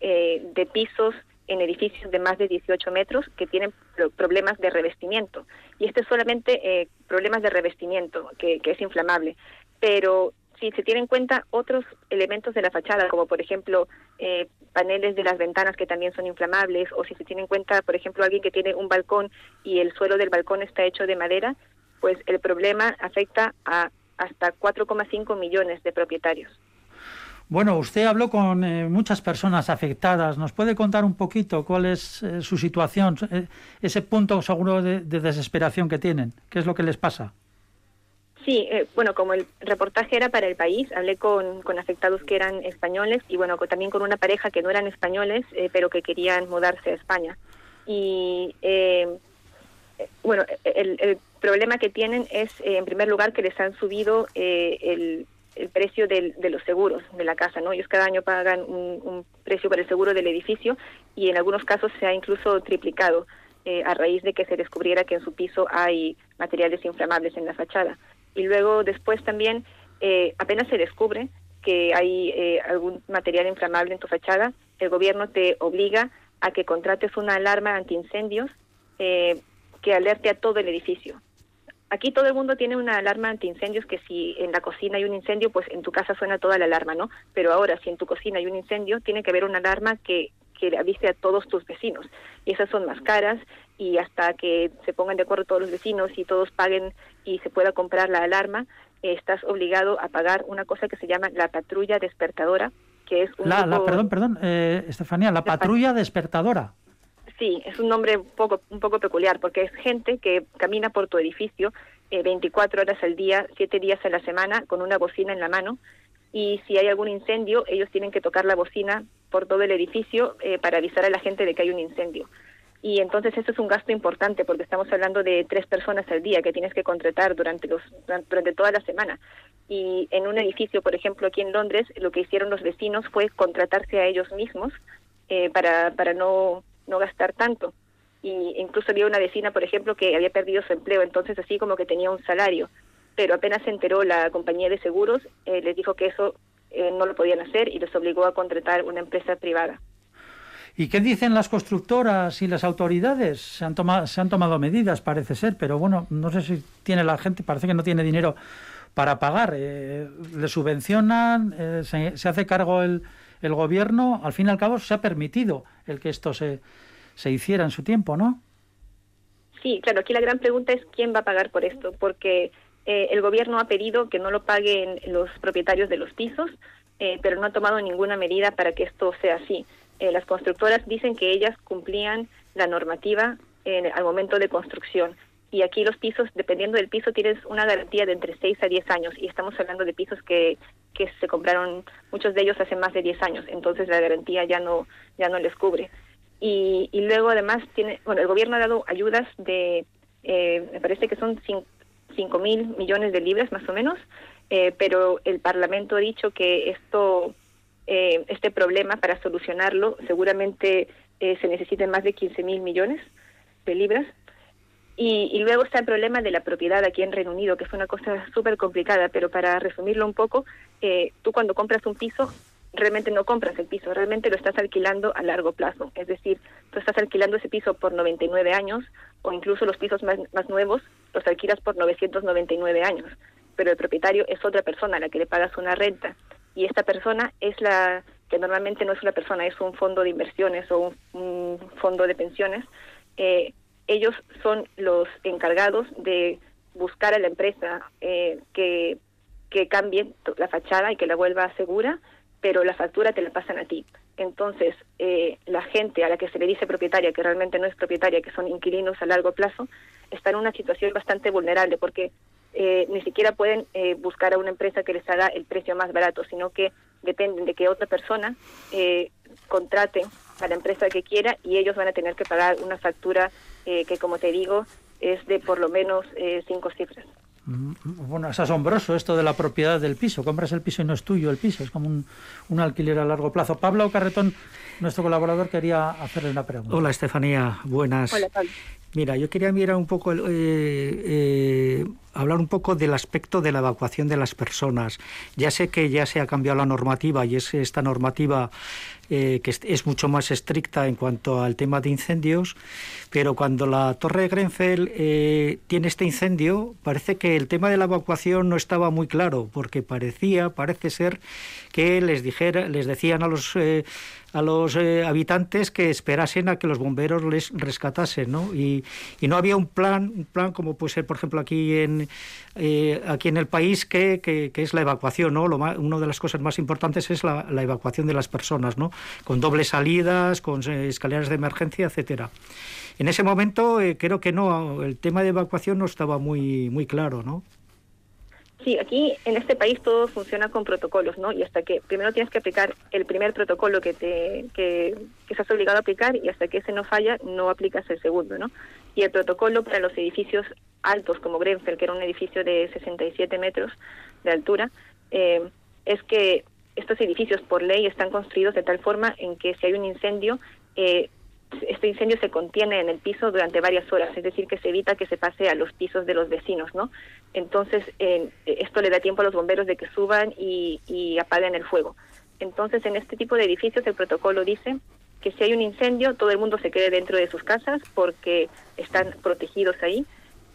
eh, de pisos en edificios de más de 18 metros que tienen pro- problemas de revestimiento. Y este es solamente eh, problemas de revestimiento, que, que es inflamable. Pero si se tienen en cuenta otros elementos de la fachada, como por ejemplo eh, paneles de las ventanas que también son inflamables, o si se tiene en cuenta, por ejemplo, alguien que tiene un balcón y el suelo del balcón está hecho de madera, pues el problema afecta a hasta 4,5 millones de propietarios. Bueno, usted habló con eh, muchas personas afectadas. ¿Nos puede contar un poquito cuál es eh, su situación, eh, ese punto seguro de, de desesperación que tienen? ¿Qué es lo que les pasa? Sí, eh, bueno, como el reportaje era para el país, hablé con, con afectados que eran españoles y bueno, también con una pareja que no eran españoles, eh, pero que querían mudarse a España. Y eh, eh, bueno, el, el problema que tienen es, eh, en primer lugar, que les han subido el, el precio de los seguros de la casa, ¿no? Ellos cada año pagan un, precio por el seguro del edificio y en algunos casos se ha incluso triplicado a raíz de que se descubriera que en su piso hay materiales inflamables en la fachada. Y luego después también, eh, apenas se descubre que hay eh, algún material inflamable en tu fachada, el gobierno te obliga a que contrates una alarma antiincendios eh, que alerte a todo el edificio. Aquí todo el mundo tiene una alarma antiincendios que si en la cocina hay un incendio, pues en tu casa suena toda la alarma, ¿no? Pero ahora, si en tu cocina hay un incendio, tiene que haber una alarma que, que avise a todos tus vecinos. Y esas son más caras y hasta que se pongan de acuerdo todos los vecinos y todos paguen y se pueda comprar la alarma, eh, estás obligado a pagar una cosa que se llama la patrulla despertadora, que es un La, la- perdón, perdón, eh, Estefanía, la pat- patrulla despertadora. Sí, es un nombre un poco, un poco peculiar porque es gente que camina por tu edificio eh, 24 horas al día, 7 días a la semana con una bocina en la mano y si hay algún incendio ellos tienen que tocar la bocina por todo el edificio eh, para avisar a la gente de que hay un incendio. Y entonces eso es un gasto importante porque estamos hablando de tres personas al día que tienes que contratar durante, los, durante toda la semana. Y en un edificio, por ejemplo, aquí en Londres, lo que hicieron los vecinos fue contratarse a ellos mismos eh, para, para no, no gastar tanto. Y incluso había una vecina, por ejemplo, que había perdido su empleo, entonces así como que tenía un salario. Pero apenas se enteró la compañía de seguros, eh, les dijo que eso eh, no lo podían hacer y les obligó a contratar una empresa privada. ¿Y qué dicen las constructoras y las autoridades? Se han, tomado, se han tomado medidas, parece ser, pero bueno, no sé si tiene la gente, parece que no tiene dinero para pagar. Eh, le subvencionan, eh, se, se hace cargo el, el gobierno, al fin y al cabo se ha permitido el que esto se, se hiciera en su tiempo, ¿no? Sí, claro, aquí la gran pregunta es quién va a pagar por esto, porque eh, el gobierno ha pedido que no lo paguen los propietarios de los pisos, eh, pero no ha tomado ninguna medida para que esto sea así. Eh, las constructoras dicen que ellas cumplían la normativa en- al momento de construcción. Y aquí los pisos, dependiendo del piso, tienes una garantía de entre 6 a 10 años. Y estamos hablando de pisos que, que se compraron, muchos de ellos hace más de 10 años. Entonces la garantía ya no, ya no les cubre. Y, y luego además tiene, bueno, el gobierno ha dado ayudas de, eh, me parece que son 5 mil millones de libras más o menos, eh, pero el Parlamento ha dicho que esto, eh, este problema para solucionarlo seguramente eh, se necesiten más de 15 mil millones de libras. Y, y luego está el problema de la propiedad aquí en Reino Unido, que es una cosa súper complicada, pero para resumirlo un poco, eh, tú cuando compras un piso, realmente no compras el piso, realmente lo estás alquilando a largo plazo. Es decir, tú estás alquilando ese piso por 99 años o incluso los pisos más, más nuevos los alquilas por 999 años, pero el propietario es otra persona a la que le pagas una renta y esta persona es la que normalmente no es una persona, es un fondo de inversiones o un, fondo de pensiones. Eh, ellos son los encargados de buscar a la empresa eh, que, que cambie la fachada y que la vuelva segura, pero la factura te la pasan a ti. Entonces, eh, la gente a la que se le dice propietaria, que realmente no es propietaria, que son inquilinos a largo plazo, está en una situación bastante vulnerable porque eh, ni siquiera pueden eh, buscar a una empresa que les haga el precio más barato, sino que dependen de que otra persona eh, contrate a la empresa que quiera y ellos van a tener que pagar una factura eh, que, como te digo, es de por lo menos cinco cifras. Bueno, es asombroso esto de la propiedad del piso. Compras el piso y no es tuyo el piso, es como un, un alquiler a largo plazo. Pablo Carretón, nuestro colaborador, quería hacerle una pregunta. Hola Estefanía, buenas. Hola, Pablo. Mira, yo quería mirar un poco, el- eh, eh, hablar un poco del aspecto de la evacuación de las personas. Ya sé que ya se ha cambiado la normativa y es esta normativa eh, que es, mucho más estricta en cuanto al tema de incendios, pero cuando la torre de Grenfell eh, tiene este incendio, parece que el tema de la evacuación no estaba muy claro, porque parecía, parece ser que les dijera, les decían a los eh, a los eh, habitantes que esperasen a que los bomberos les rescatasen, ¿no? Y, y no había un plan, un plan como puede ser, por ejemplo, aquí en eh, aquí en el país que, que, es la evacuación, ¿no? Lo más, una de las cosas más importantes es la, la evacuación de las personas, ¿no? Con dobles salidas, con eh, escaleras de emergencia, etcétera. En ese momento eh, creo que no, el tema de evacuación no estaba muy muy claro, ¿no? Sí, aquí en este país todo funciona con protocolos, ¿no? Y hasta que primero tienes que aplicar el primer protocolo que te que, estás obligado a aplicar y hasta que ese no falla no aplicas el segundo, ¿no? Y el protocolo para los edificios altos como Grenfell, que era un edificio de 67 metros de altura, eh, es que estos edificios por ley están construidos de tal forma en que si hay un incendio eh, este incendio se contiene en el piso durante varias horas, es decir, que se evita que se pase a los pisos de los vecinos, ¿no? Entonces, eh, esto le da tiempo a los bomberos de que suban y, y apaguen el fuego. Entonces, en este tipo de edificios, el protocolo dice que si hay un incendio, todo el mundo se quede dentro de sus casas porque están protegidos ahí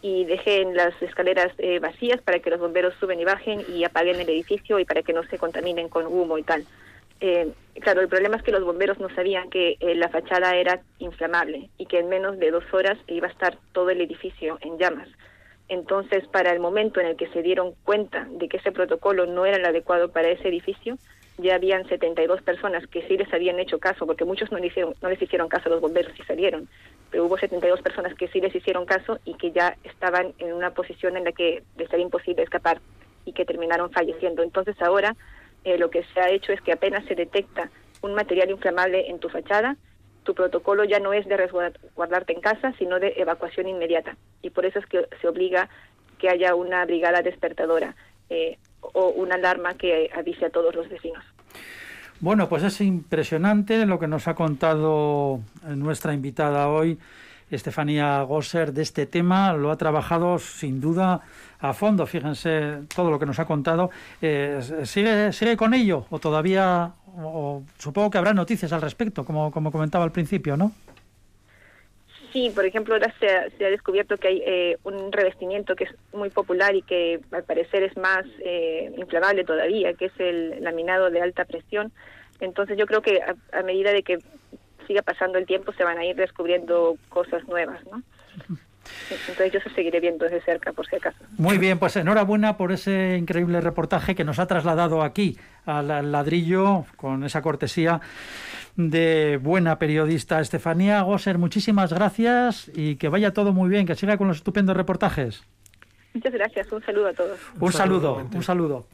y dejen las escaleras eh, vacías para que los bomberos suben y bajen y apaguen el edificio y para que no se contaminen con humo y tal. Eh, claro, el problema es que los bomberos no sabían que eh, la fachada era inflamable y que en menos de dos horas iba a estar todo el edificio en llamas. Entonces, para el momento en el que se dieron cuenta de que ese protocolo no era el adecuado para ese edificio, ya habían 72 personas que sí les habían hecho caso, porque muchos no, hicieron, no les hicieron caso a los bomberos y salieron, pero hubo 72 personas que sí les hicieron caso y que ya estaban en una posición en la que les era imposible escapar y que terminaron falleciendo. Entonces ahora eh, lo que se ha hecho es que apenas se detecta un material inflamable en tu fachada, tu protocolo ya no es de resguardarte en casa, sino de evacuación inmediata. Y por eso es que se obliga que haya una brigada despertadora eh, o una alarma que avise a todos los vecinos. Bueno, pues es impresionante lo que nos ha contado nuestra invitada hoy, Estefanía Gosser, de este tema. Lo ha trabajado sin duda a fondo. Fíjense todo lo que nos ha contado. Eh, ¿sigue, ¿Sigue con ello o todavía, supongo que habrá noticias al respecto, como, como comentaba al principio, ¿no? Sí, por ejemplo, ahora se ha, descubierto que hay eh, un revestimiento que es muy popular y que al parecer es más eh, inflamable todavía, que es el laminado de alta presión. Entonces yo creo que a, medida de que siga pasando el tiempo se van a ir descubriendo cosas nuevas, ¿no? Entonces yo se seguiré viendo desde cerca, por si acaso. Muy bien, pues enhorabuena por ese increíble reportaje que nos ha trasladado aquí al ladrillo con esa cortesía de buena periodista Estefanía Gosser. Muchísimas gracias y que vaya todo muy bien, que siga con los estupendos reportajes. Muchas gracias, un saludo a todos. Un, un saludo, saludo un saludo.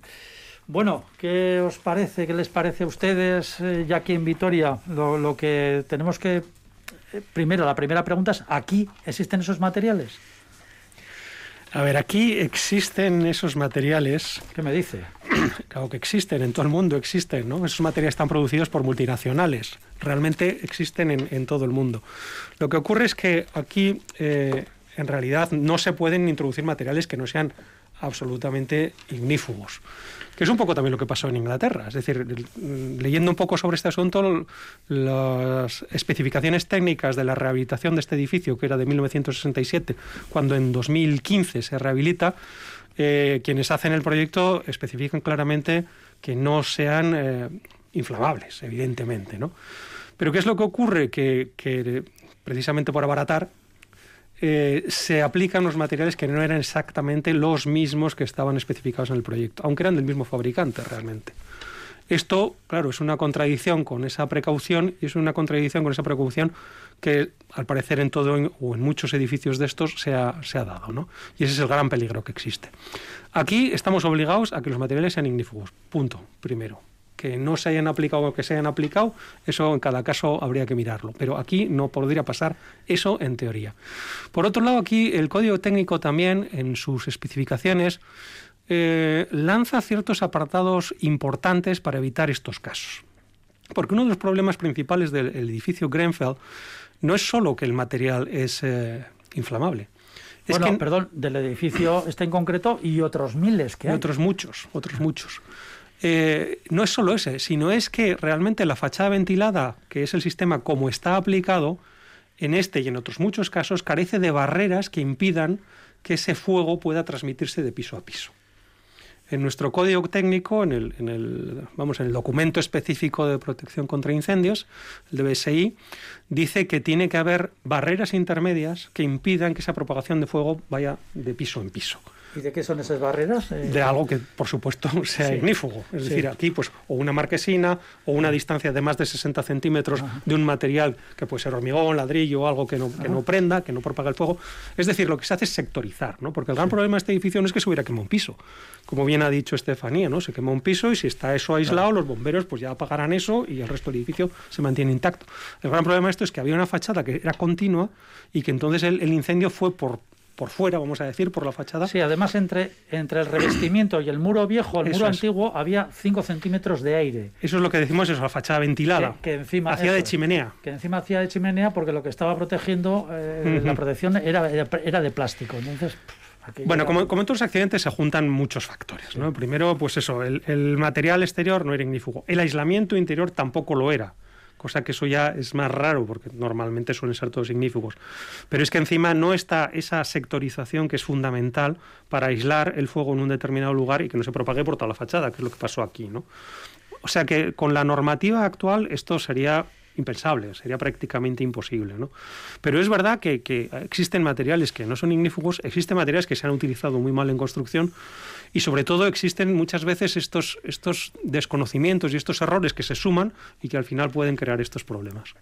Bueno, ¿qué os parece? ¿Qué les parece a ustedes eh, ya aquí en Vitoria? Lo, lo que tenemos que eh, primero, la primera pregunta es, ¿aquí existen esos materiales? A ver, aquí existen esos materiales. ¿Qué me dice? Claro que existen, en todo el mundo existen, ¿no? Esos materiales están producidos por multinacionales. Realmente existen en, en todo el mundo. Lo que ocurre es que aquí, eh, en realidad, no se pueden introducir materiales que no sean absolutamente ignífugos. Que es un poco también lo que pasó en Inglaterra. Es decir, l- leyendo un poco sobre este asunto, las especificaciones técnicas de la rehabilitación de este edificio, que era de 1967, cuando en 2015 se rehabilita, eh, quienes hacen el proyecto especifican claramente que no sean eh, inflamables, evidentemente. ¿no? Pero ¿qué es lo que ocurre? Que, precisamente por abaratar, eh, se aplican los materiales que no eran exactamente los mismos que estaban especificados en el proyecto, aunque eran del mismo fabricante realmente. Esto, claro, es una contradicción con esa precaución y es una contradicción con esa precaución que al parecer en todo o en muchos edificios de estos se ha, se ha dado, ¿no? Y ese es el gran peligro que existe. Aquí estamos obligados a que los materiales sean ignífugos, punto, primero. Que no se hayan aplicado o que se hayan aplicado, eso en cada caso habría que mirarlo. Pero aquí no podría pasar eso en teoría. Por otro lado, aquí el código técnico también, en sus especificaciones, eh, lanza ciertos apartados importantes para evitar estos casos. Porque uno de los problemas principales del el edificio Grenfell no es solo que el material es eh, inflamable. Es bueno, que perdón, del edificio este en concreto y otros miles que hay. otros muchos, otros muchos. Eh, no es solo ese, sino es que realmente la fachada ventilada, que es el sistema como está aplicado, en este y en otros muchos casos, carece de barreras que impidan que ese fuego pueda transmitirse de piso a piso. En nuestro código técnico, en el, en el, vamos, en el documento específico de protección contra incendios, el DBSI, dice que tiene que haber barreras intermedias que impidan que esa propagación de fuego vaya de piso en piso ¿Y de qué son esas barreras? Eh, de algo que por supuesto sea Sí. ignífugo. Es Sí. decir, aquí pues o una marquesina o una distancia de más de 60 centímetros de un material que puede ser hormigón, ladrillo o algo que no, que no prenda, que no propaga el fuego. Es decir, lo que se hace es sectorizar, ¿no? Porque el gran problema de este edificio no es que se hubiera quemado un piso. Como bien ha dicho Estefanía, ¿no? Se quemó un piso y si está eso aislado, los bomberos pues ya apagarán eso y el resto del edificio se mantiene intacto. El gran problema de esto es que había una fachada que era continua y que entonces el, el incendio fue por por fuera, vamos a decir, por la fachada. Sí, además entre, entre el revestimiento y el muro viejo, el Eso muro es. antiguo, había 5 centímetros de aire. Eso es lo que decimos, es la fachada ventilada. Que, que encima hacía eso de chimenea. Que encima hacía de chimenea porque lo que estaba protegiendo, eh, Ujú. la protección era, era, de plástico. Entonces, Bueno, como, como en todos los accidentes se juntan muchos factores. ¿no? Primero, pues eso, el, el material exterior no era ignífugo. El aislamiento interior tampoco lo era. Cosa que eso ya es más raro, porque normalmente suelen ser todos ignífugos. Pero es que encima no está esa sectorización que es fundamental para aislar el fuego en un determinado lugar y que no se propague por toda la fachada, que es lo que pasó aquí. ¿no? O sea que con la normativa actual esto sería impensable, sería prácticamente imposible. ¿no? Pero es verdad que, que existen materiales que no son ignífugos, existen materiales que se han utilizado muy mal en construcción y sobre todo existen muchas veces estos, estos desconocimientos y estos errores que se suman y que al final pueden crear estos problemas.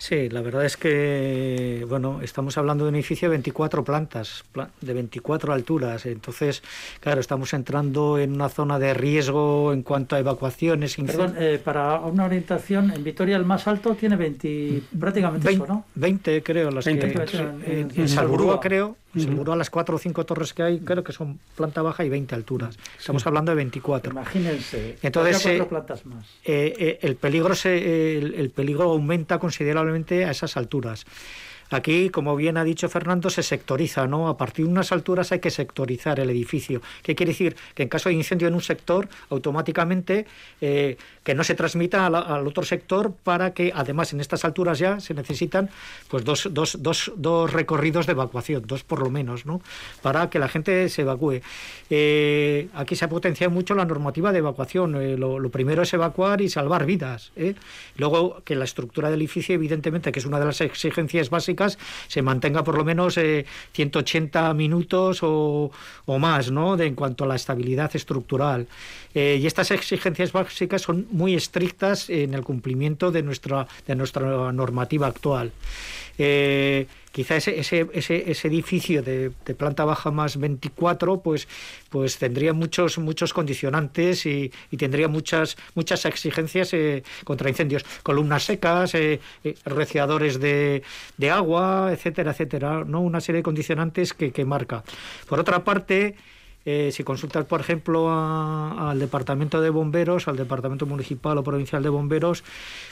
Sí, la verdad es que, bueno, estamos hablando de un edificio de 24 plantas, pla- de 24 alturas. Entonces, claro, estamos entrando en una zona de riesgo en cuanto a evacuaciones. Perdón, eh, para una orientación, en Vitoria el más alto tiene 20, prácticamente eso, ¿no? 20, creo, las 20 que... plantas. en, En- en en Salburúa, Salburúa. Creo, en Ujú. Salburúa las cuatro o cinco torres que hay, creo que son planta baja y 20 alturas. Estamos hablando de 24. Imagínense. Entonces, cuatro eh, plantas más. eh, eh, el peligro se, el, el peligro aumenta considerablemente a esas alturas. Aquí, como bien ha dicho Fernando, se sectoriza, ¿no? A partir de unas alturas hay que sectorizar el edificio. ¿Qué quiere decir? Que en caso de incendio en un sector, automáticamente eh, que no se transmita al otro sector para que, además, en estas alturas ya se necesitan pues dos, dos, dos, dos recorridos de evacuación, dos por lo menos, ¿no? Para que la gente se evacúe. Eh, aquí se ha potenciado mucho la normativa de evacuación. Eh, lo, lo primero es evacuar y salvar vidas. Luego, que la estructura del edificio, evidentemente, que es una de las exigencias básicas, se mantenga por lo menos eh, 180 minutos o, o más, ¿no? De, en cuanto a la estabilidad estructural. Eh, y estas exigencias básicas son muy estrictas en el cumplimiento de nuestra, de nuestra normativa actual. Eh, quizá ese, ese, ese, ese edificio de, planta baja más 24, pues, pues tendría muchos, muchos condicionantes y, tendría muchas, muchas exigencias eh, contra incendios. Columnas secas, eh, eh, rociadores de, de, agua, etcétera, etcétera. ¿no? Una serie de condicionantes que, que marca. Por otra parte, eh, si consultas, por ejemplo, a, al Departamento de Bomberos, al Departamento Municipal o Provincial de Bomberos,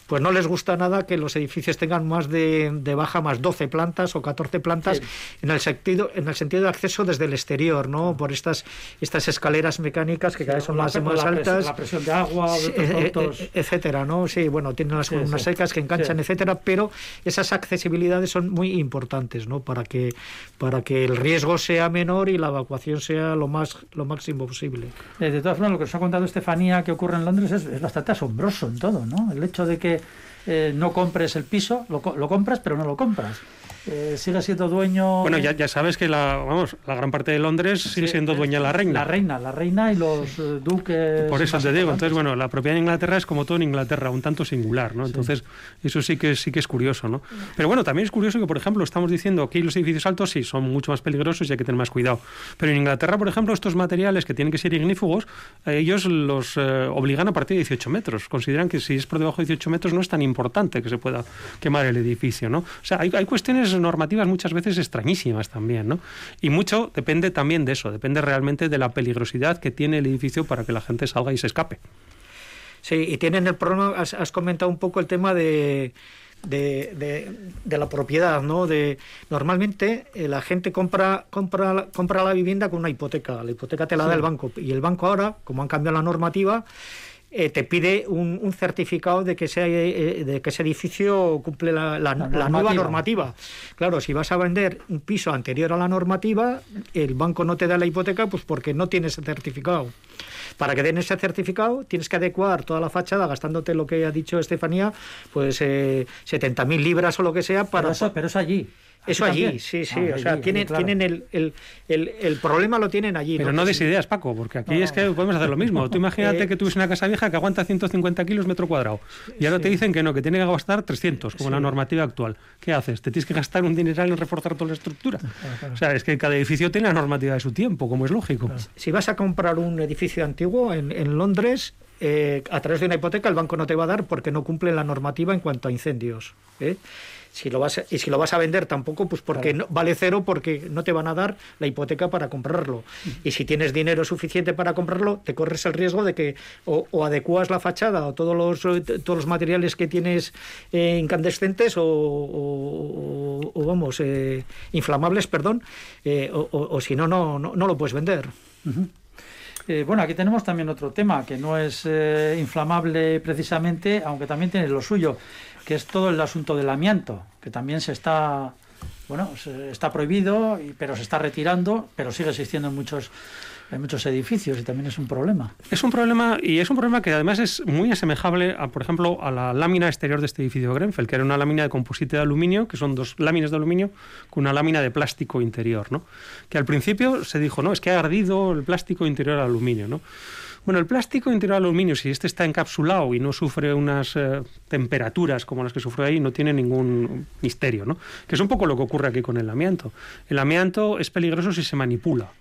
pues no les gusta nada que los edificios tengan más de, de baja más 12 plantas o 14 plantas sí. en, el sentido, en el sentido de acceso desde el exterior, ¿no? Por estas, estas escaleras mecánicas que sí, cada vez son más, más la altas. la presión de agua, eh, eh, etcétera, ¿no? Sí, bueno, tienen las columnas secas que enganchan, etcétera, pero esas accesibilidades son muy importantes, ¿no? Para que, para que el riesgo sea menor y la evacuación sea lo más lo máximo posible. Eh, de todas formas, lo que os ha contado Estefanía que ocurre en Londres es, es bastante asombroso en todo, ¿no? El hecho de que eh, no compres el piso, lo, lo compras, pero no lo compras eh, sigue siendo dueño. Bueno, ya, ya sabes que la, vamos, la gran parte de Londres sigue siendo dueña la reina. La reina, la reina y los eh, duques. Por eso te digo, entonces, bueno, la propiedad en Inglaterra es como todo en Inglaterra, un tanto singular, ¿no? Entonces, sí. eso sí que, sí que es curioso, ¿no? Pero bueno, también es curioso que, por ejemplo, estamos diciendo que los edificios altos sí son mucho más peligrosos y hay que tener más cuidado. Pero en Inglaterra, por ejemplo, estos materiales que tienen que ser ignífugos, eh, ellos los eh, obligan a partir de 18 metros. Consideran que si es por debajo de 18 metros no es tan importante que se pueda quemar el edificio, ¿no? O sea, hay, hay cuestiones normativas muchas veces extrañísimas también, ¿no? Y mucho depende también de eso, depende realmente de la peligrosidad que tiene el edificio para que la gente salga y se escape. Sí, y tienen el problema, has, has comentado un poco el tema de, de, de, de, la propiedad, ¿no? De, normalmente eh, la gente compra, compra, compra la vivienda con una hipoteca, la hipoteca te la sí. da el banco, y el banco ahora, como han cambiado la normativa, eh, te pide un, un, certificado de que, ese, eh, de que ese edificio cumple la, la, la, la, nueva normativa. Claro, si vas a vender un piso anterior a la normativa, el banco no te da la hipoteca pues porque no tiene ese certificado. Para que den ese certificado tienes que adecuar toda la fachada gastándote lo que ha dicho Estefanía, pues eh, 70.000 libras o lo que sea para... Pero eso, pero eso allí. Eso allí, también? sí, sí. Ah, o sea, allí, tienen, claro. tienen el, el, el, el, problema lo tienen allí. Pero no, no des ideas, Paco, porque aquí no, es que podemos hacer lo mismo. Tú imagínate eh, que tuvieses una casa vieja que aguanta 150 kilos metro cuadrado y ahora sí. te dicen que no, que tiene que gastar 300, como sí. la normativa actual. ¿Qué haces? Te tienes que gastar un dineral en reforzar toda la estructura. Claro, claro. O sea, es que cada edificio tiene la normativa de su tiempo, como es lógico. Si vas a comprar un edificio antiguo en, en Londres, eh, a través de una hipoteca el banco no te va a dar porque no cumple la normativa en cuanto a incendios. ¿eh? Si lo vas a, y si lo vas a vender tampoco, pues porque claro. no, vale cero porque no te van a dar la hipoteca para comprarlo. Y si tienes dinero suficiente para comprarlo, te corres el riesgo de que o, o adecuas la fachada o todos los, todos los materiales que tienes eh, incandescentes o, o, o vamos, eh, inflamables, perdón, eh, o, si no, no, no, no lo puedes vender. Uh -huh. Eh, bueno, aquí tenemos también otro tema que no es eh, inflamable precisamente, aunque también tiene lo suyo, que es todo el asunto del amianto, que también se está, bueno, está prohibido, pero se está retirando, pero sigue existiendo en muchos hay muchos edificios y también es un problema. Es un problema y es un problema que además es muy asemejable, a, por ejemplo, a la lámina exterior de este edificio de Grenfell, que era una lámina de composite de aluminio, que son dos láminas de aluminio con una lámina de plástico interior, ¿no? Que al principio se dijo, no, es que ha ardido el plástico interior al aluminio, ¿no? Bueno, el plástico interior al aluminio, si este está encapsulado y no sufre unas eh, temperaturas como las que sufre ahí, no tiene ningún misterio, ¿no? Que es un poco lo que ocurre aquí con el amianto. El amianto es peligroso si se manipula.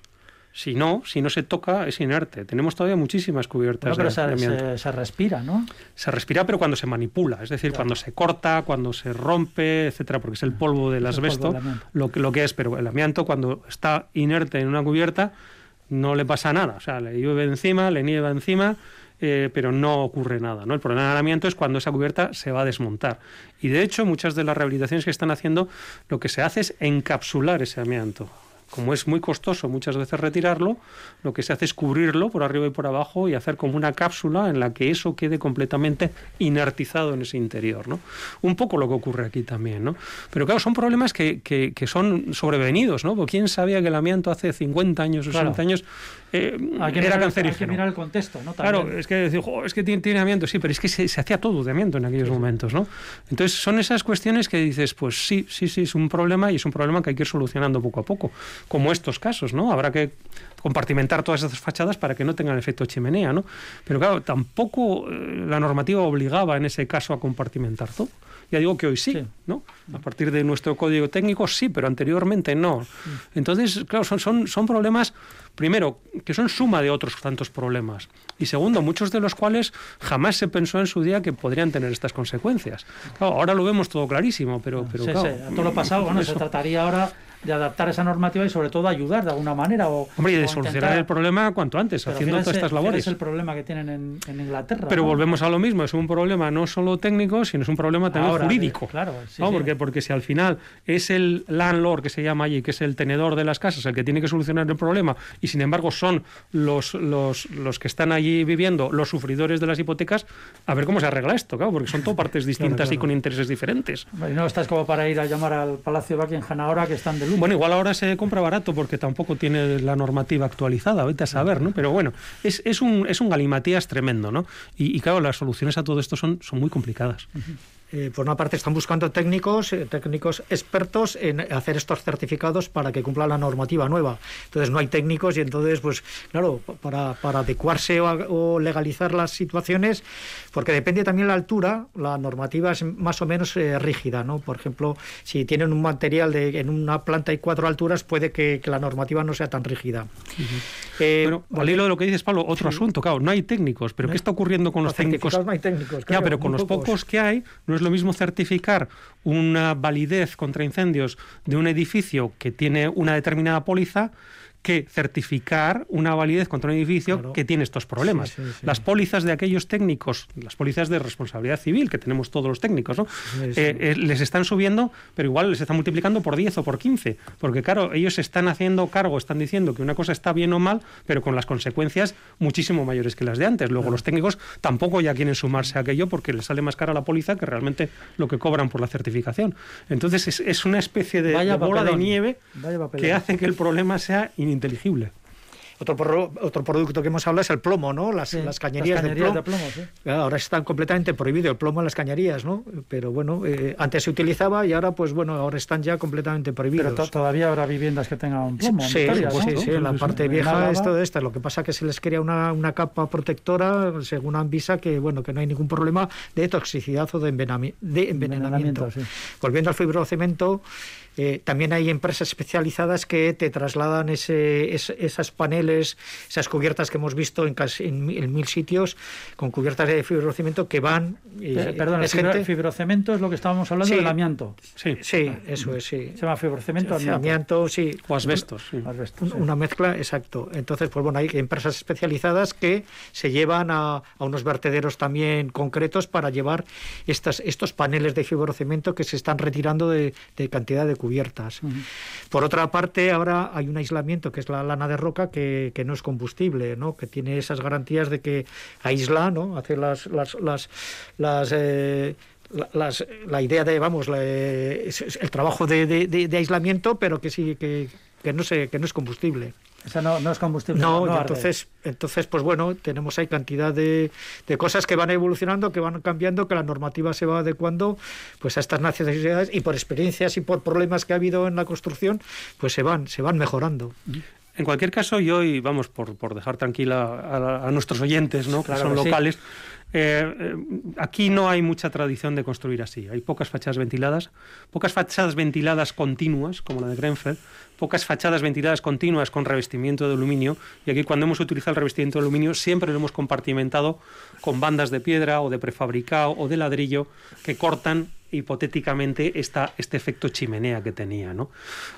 Si no, si no se toca, es inerte. Tenemos todavía muchísimas cubiertas no, pero de, se, de se, se, respira, ¿no? Se respira, pero cuando se manipula, es decir, claro. cuando se corta, cuando se rompe, etcétera, porque es el polvo del asbesto, lo que, lo que es, pero el amianto cuando está inerte en una cubierta no le pasa nada, o sea, le llueve encima, le nieva encima, eh, pero no ocurre nada. ¿no? El problema del amianto es cuando esa cubierta se va a desmontar. Y de hecho, muchas de las rehabilitaciones que están haciendo, lo que se hace es encapsular ese amianto como es muy costoso muchas veces retirarlo, lo que se hace es cubrirlo por arriba y por abajo y hacer como una cápsula en la que eso quede completamente inertizado en ese interior. ¿no? Un poco lo que ocurre aquí también. ¿no? Pero claro, son problemas que, que, que son sobrevenidos. ¿no? Porque ¿Quién sabía que el amianto hace 50 años o 60 claro. años eh, hay era cancerígeno? Hay que mirar el contexto. ¿no? Claro, es que, es que tiene, tiene, amianto, sí, pero es que se, se hacía todo de amianto en aquellos sí, momentos. ¿no? Entonces son esas cuestiones que dices, pues sí, sí, sí, es un problema y es un problema que hay que ir solucionando poco a poco como estos casos, ¿no? Habrá que compartimentar todas esas fachadas para que no tengan efecto chimenea, ¿no? Pero claro, tampoco eh, la normativa obligaba en ese caso a compartimentar todo. Ya digo que hoy sí, Sí. ¿no? A partir de nuestro código técnico sí, pero anteriormente no. Entonces, claro, son, son, son problemas, primero, que son suma de otros tantos problemas. Y segundo, muchos de los cuales jamás se pensó en su día que podrían tener estas consecuencias. Claro, ahora lo vemos todo clarísimo, pero, pero Sí, claro, sí, a todo lo pasado, bueno, se trataría ahora de adaptar esa normativa y sobre todo ayudar de alguna manera o Hombre, y de solucionar intentar- el problema cuanto antes, Pero haciendo todas estas labores. fíjese el problema que tienen en, en Inglaterra. Pero ¿no? volvemos a lo mismo, es un problema no solo técnico, sino es un problema también Ahora, jurídico. claro, sí, ¿no? sí. Porque, porque si al final es el landlord que se llama allí, que es el tenedor de las casas, el que tiene que solucionar el problema, y sin embargo son los, los, los que están allí viviendo los sufridores de las hipotecas, a ver cómo se arregla esto, claro, porque son todo partes distintas y claro. con intereses diferentes. No estás como para ir a llamar al Palacio de Buckingham ahora que están de luto. Bueno, igual ahora se compra barato porque tampoco tiene la normativa actualizada, vete a saber, ¿no? Pero bueno, es, es un, es un galimatías tremendo, ¿no? Y, claro, las soluciones a todo esto son, son muy complicadas. Eh, por una parte están buscando técnicos, eh, técnicos expertos en hacer estos certificados para que cumpla la normativa nueva. Entonces no hay técnicos y entonces, pues claro, para, para adecuarse o, legalizar las situaciones, porque depende también la altura, la normativa es más o menos eh, rígida, ¿no? Por ejemplo, si tienen un material de en una planta hay cuatro alturas, puede que, que la normativa no sea tan rígida. Eh, Bueno, al hilo de lo que dices, Pablo, otro asunto, claro, no hay técnicos, pero ¿qué está ocurriendo con los, los técnicos? no hay técnicos. ya, pero con los pocos. que hay, no es lo mismo certificar una validez contra incendios de un edificio que tiene una determinada póliza que certificar una validez contra un edificio Claro. que tiene estos problemas. Sí, sí, sí. Las pólizas de aquellos técnicos, las pólizas de responsabilidad civil que tenemos todos los técnicos, ¿no? Eh, eh, les están subiendo, pero igual les están multiplicando por 10 o por 15, porque claro, ellos están haciendo cargo, están diciendo que una cosa está bien o mal, pero con las consecuencias muchísimo mayores que las de antes. Luego los técnicos tampoco ya quieren sumarse a aquello porque les sale más cara la póliza que realmente lo que cobran por la certificación. Entonces es, es una especie de, bola de nieve que hace que el problema sea ininteligible. Otro, pro- otro producto que hemos hablado es el plomo, ¿no? Las, Sí, las cañerías, las de plomo. de plomo, sí. Claro, Ahora están completamente prohibido el plomo en las cañerías, ¿no? Pero bueno, eh, antes se utilizaba y ahora, pues bueno, ahora están ya completamente prohibidos. Pero to- todavía habrá viviendas que tengan plomo. en Sí, Vitoria, sí, ¿no? sí, en la Sí, sí, parte vieja es todo esto. Lo que pasa es que se les crea una, una capa protectora, según Anvisa, que bueno, que no hay ningún problema de toxicidad o de, envenami- de envenenamiento. Envenenamiento. Volviendo al fibrocemento, eh, también hay empresas especializadas que te trasladan ese, es- esas paneles, esas cubiertas que hemos visto en, casi, en, mil- en mil sitios, con cubiertas de fibrocemento que van... eh, Perdón, el es gente- fibrocemento es lo que estábamos hablando Sí. del amianto. Sí. Sí, eso es, sí. Se llama fibrocemento amianto. Amianto, sí. O asbestos. sí. Sí. Una mezcla, exacto. Entonces, pues bueno, hay empresas especializadas que se llevan a, a unos vertederos también concretos para llevar estas, estos paneles de fibrocemento que se están retirando de, de cantidad de cubiertas. Por otra parte, ahora hay un aislamiento que es la lana de roca que, que no es combustible, ¿no? que tiene esas garantías de que aísla, ¿no? hace las, las, las, las, eh, la- las- la idea de, vamos, la- el trabajo de, de- de- de aislamiento, pero que sí, que, que no, se, que no es combustible. Esa no, no es combustible. No, entonces, entonces, pues bueno, tenemos ahí cantidad de, de cosas que van evolucionando, que van cambiando, que la normativa se va adecuando pues a estas necesidades y por experiencias y por problemas que ha habido en la construcción, pues se van, se van mejorando. En cualquier caso, yo, y vamos, por, por dejar tranquila a, a nuestros oyentes, ¿no? que son que sí. locales, eh, eh, aquí no hay mucha tradición de construir así. Hay pocas fachadas ventiladas, pocas fachadas ventiladas continuas, como la de Grenfell, pocas fachadas ventiladas continuas con revestimiento de aluminio. Y aquí, cuando hemos utilizado el revestimiento de aluminio, siempre lo hemos compartimentado con bandas de piedra o de prefabricado o de ladrillo que cortan hipotéticamente esta, este efecto chimenea que tenía. ¿no?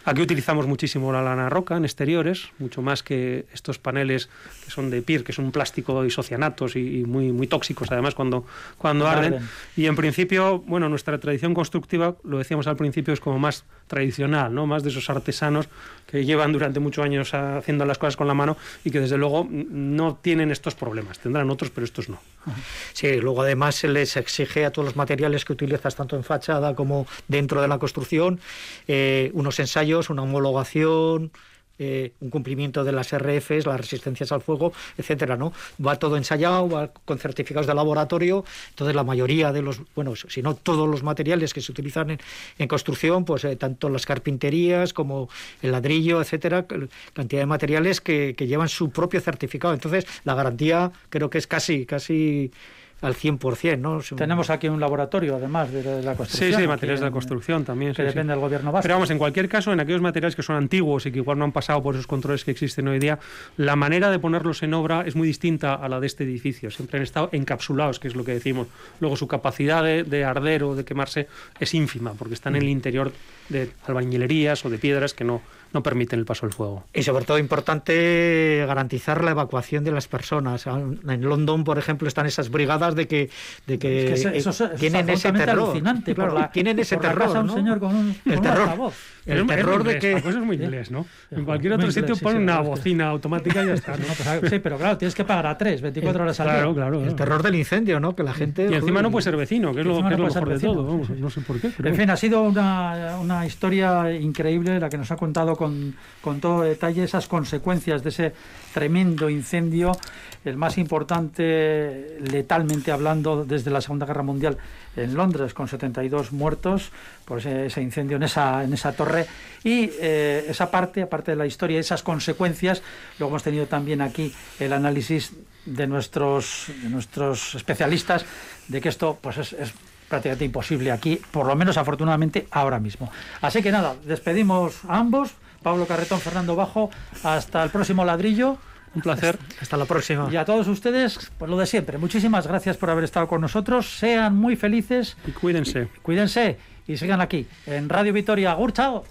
Aquí utilizamos muchísimo la lana roca en exteriores, mucho más que estos paneles que son de PIR, que son un plástico isocianatos y, y muy, muy tóxicos además cuando, cuando arden. arden. Y en principio, bueno, nuestra tradición constructiva, lo decíamos al principio, es como más tradicional, ¿no? más de esos artesanos que llevan durante muchos años haciendo las cosas con la mano y que desde luego no tienen estos problemas. Tendrán otros, pero estos no. Sí, luego además se les exige a todos los materiales que utilizas, tanto en fachada como dentro de la construcción, eh, unos ensayos, una homologación, eh, un cumplimiento de las RFs, las resistencias al fuego, etcétera, ¿no? Va todo ensayado, va con certificados de laboratorio, entonces la mayoría de los, bueno, si no todos los materiales que se utilizan en, en construcción, pues eh, tanto las carpinterías como el ladrillo, etcétera, cantidad de materiales que llevan su propio certificado. Entonces, la garantía creo que es casi, casi al 100%, ¿no? Tenemos aquí un laboratorio, además, de, de la construcción. Sí, sí, materiales de la construcción también. Que sí, sí. depende del gobierno vasco. Pero vamos, en cualquier caso, en aquellos materiales que son antiguos y que igual no han pasado por esos controles que existen hoy día, la manera de ponerlos en obra es muy distinta a la de este edificio. Siempre han estado encapsulados, que es lo que decimos. Luego, su capacidad de, de arder o de quemarse es ínfima, porque están en el interior de albañilerías o de piedras que no, no permiten el paso del fuego. Y sobre todo importante garantizar la evacuación de las personas. En London, por ejemplo, están esas brigadas de que, de que, Es que eso- eh, eso es- eso es tienen ese terror. alucinante, Claro, la- tienen ese terror. casa un ¿no? señor con un- con el un terror. El Es- es terror de que. eso es muy inglés, ¿no? En cualquier otro inglés, sitio sí, ponen sí, una que- bocina automática y ya está. ¿no? No, pues, sí, pero claro, tienes que pagar a tres, 24 horas al día. Claro, claro. El claro. terror del incendio, ¿no? Que la gente. Y encima no puede ser vecino, que es lo, que es no lo mejor de vecino, todo. sí, vamos, sí. No sé por qué. pero En fin, ha sido una, una historia increíble la que nos ha contado con, con todo detalle esas consecuencias de ese tremendo incendio, el más importante letalmente hablando desde la Segunda Guerra Mundial en Londres, con 72 muertos por ese, ese incendio en esa, en esa torre. Y eh, esa parte, aparte de la historia, esas consecuencias, luego hemos tenido también aquí el análisis de nuestros, de nuestros especialistas de que esto pues es- es prácticamente imposible aquí, por lo menos afortunadamente ahora mismo. Así que nada, despedimos a ambos, Pablo Carretón, Fernando Bajo, hasta el próximo ladrillo. Un placer. Hasta la próxima. Y a todos ustedes, pues lo de siempre. Muchísimas gracias por haber estado con nosotros. Sean muy felices, Y cuídense. cuídense y sigan aquí en Radio Vitoria. Agur, chao.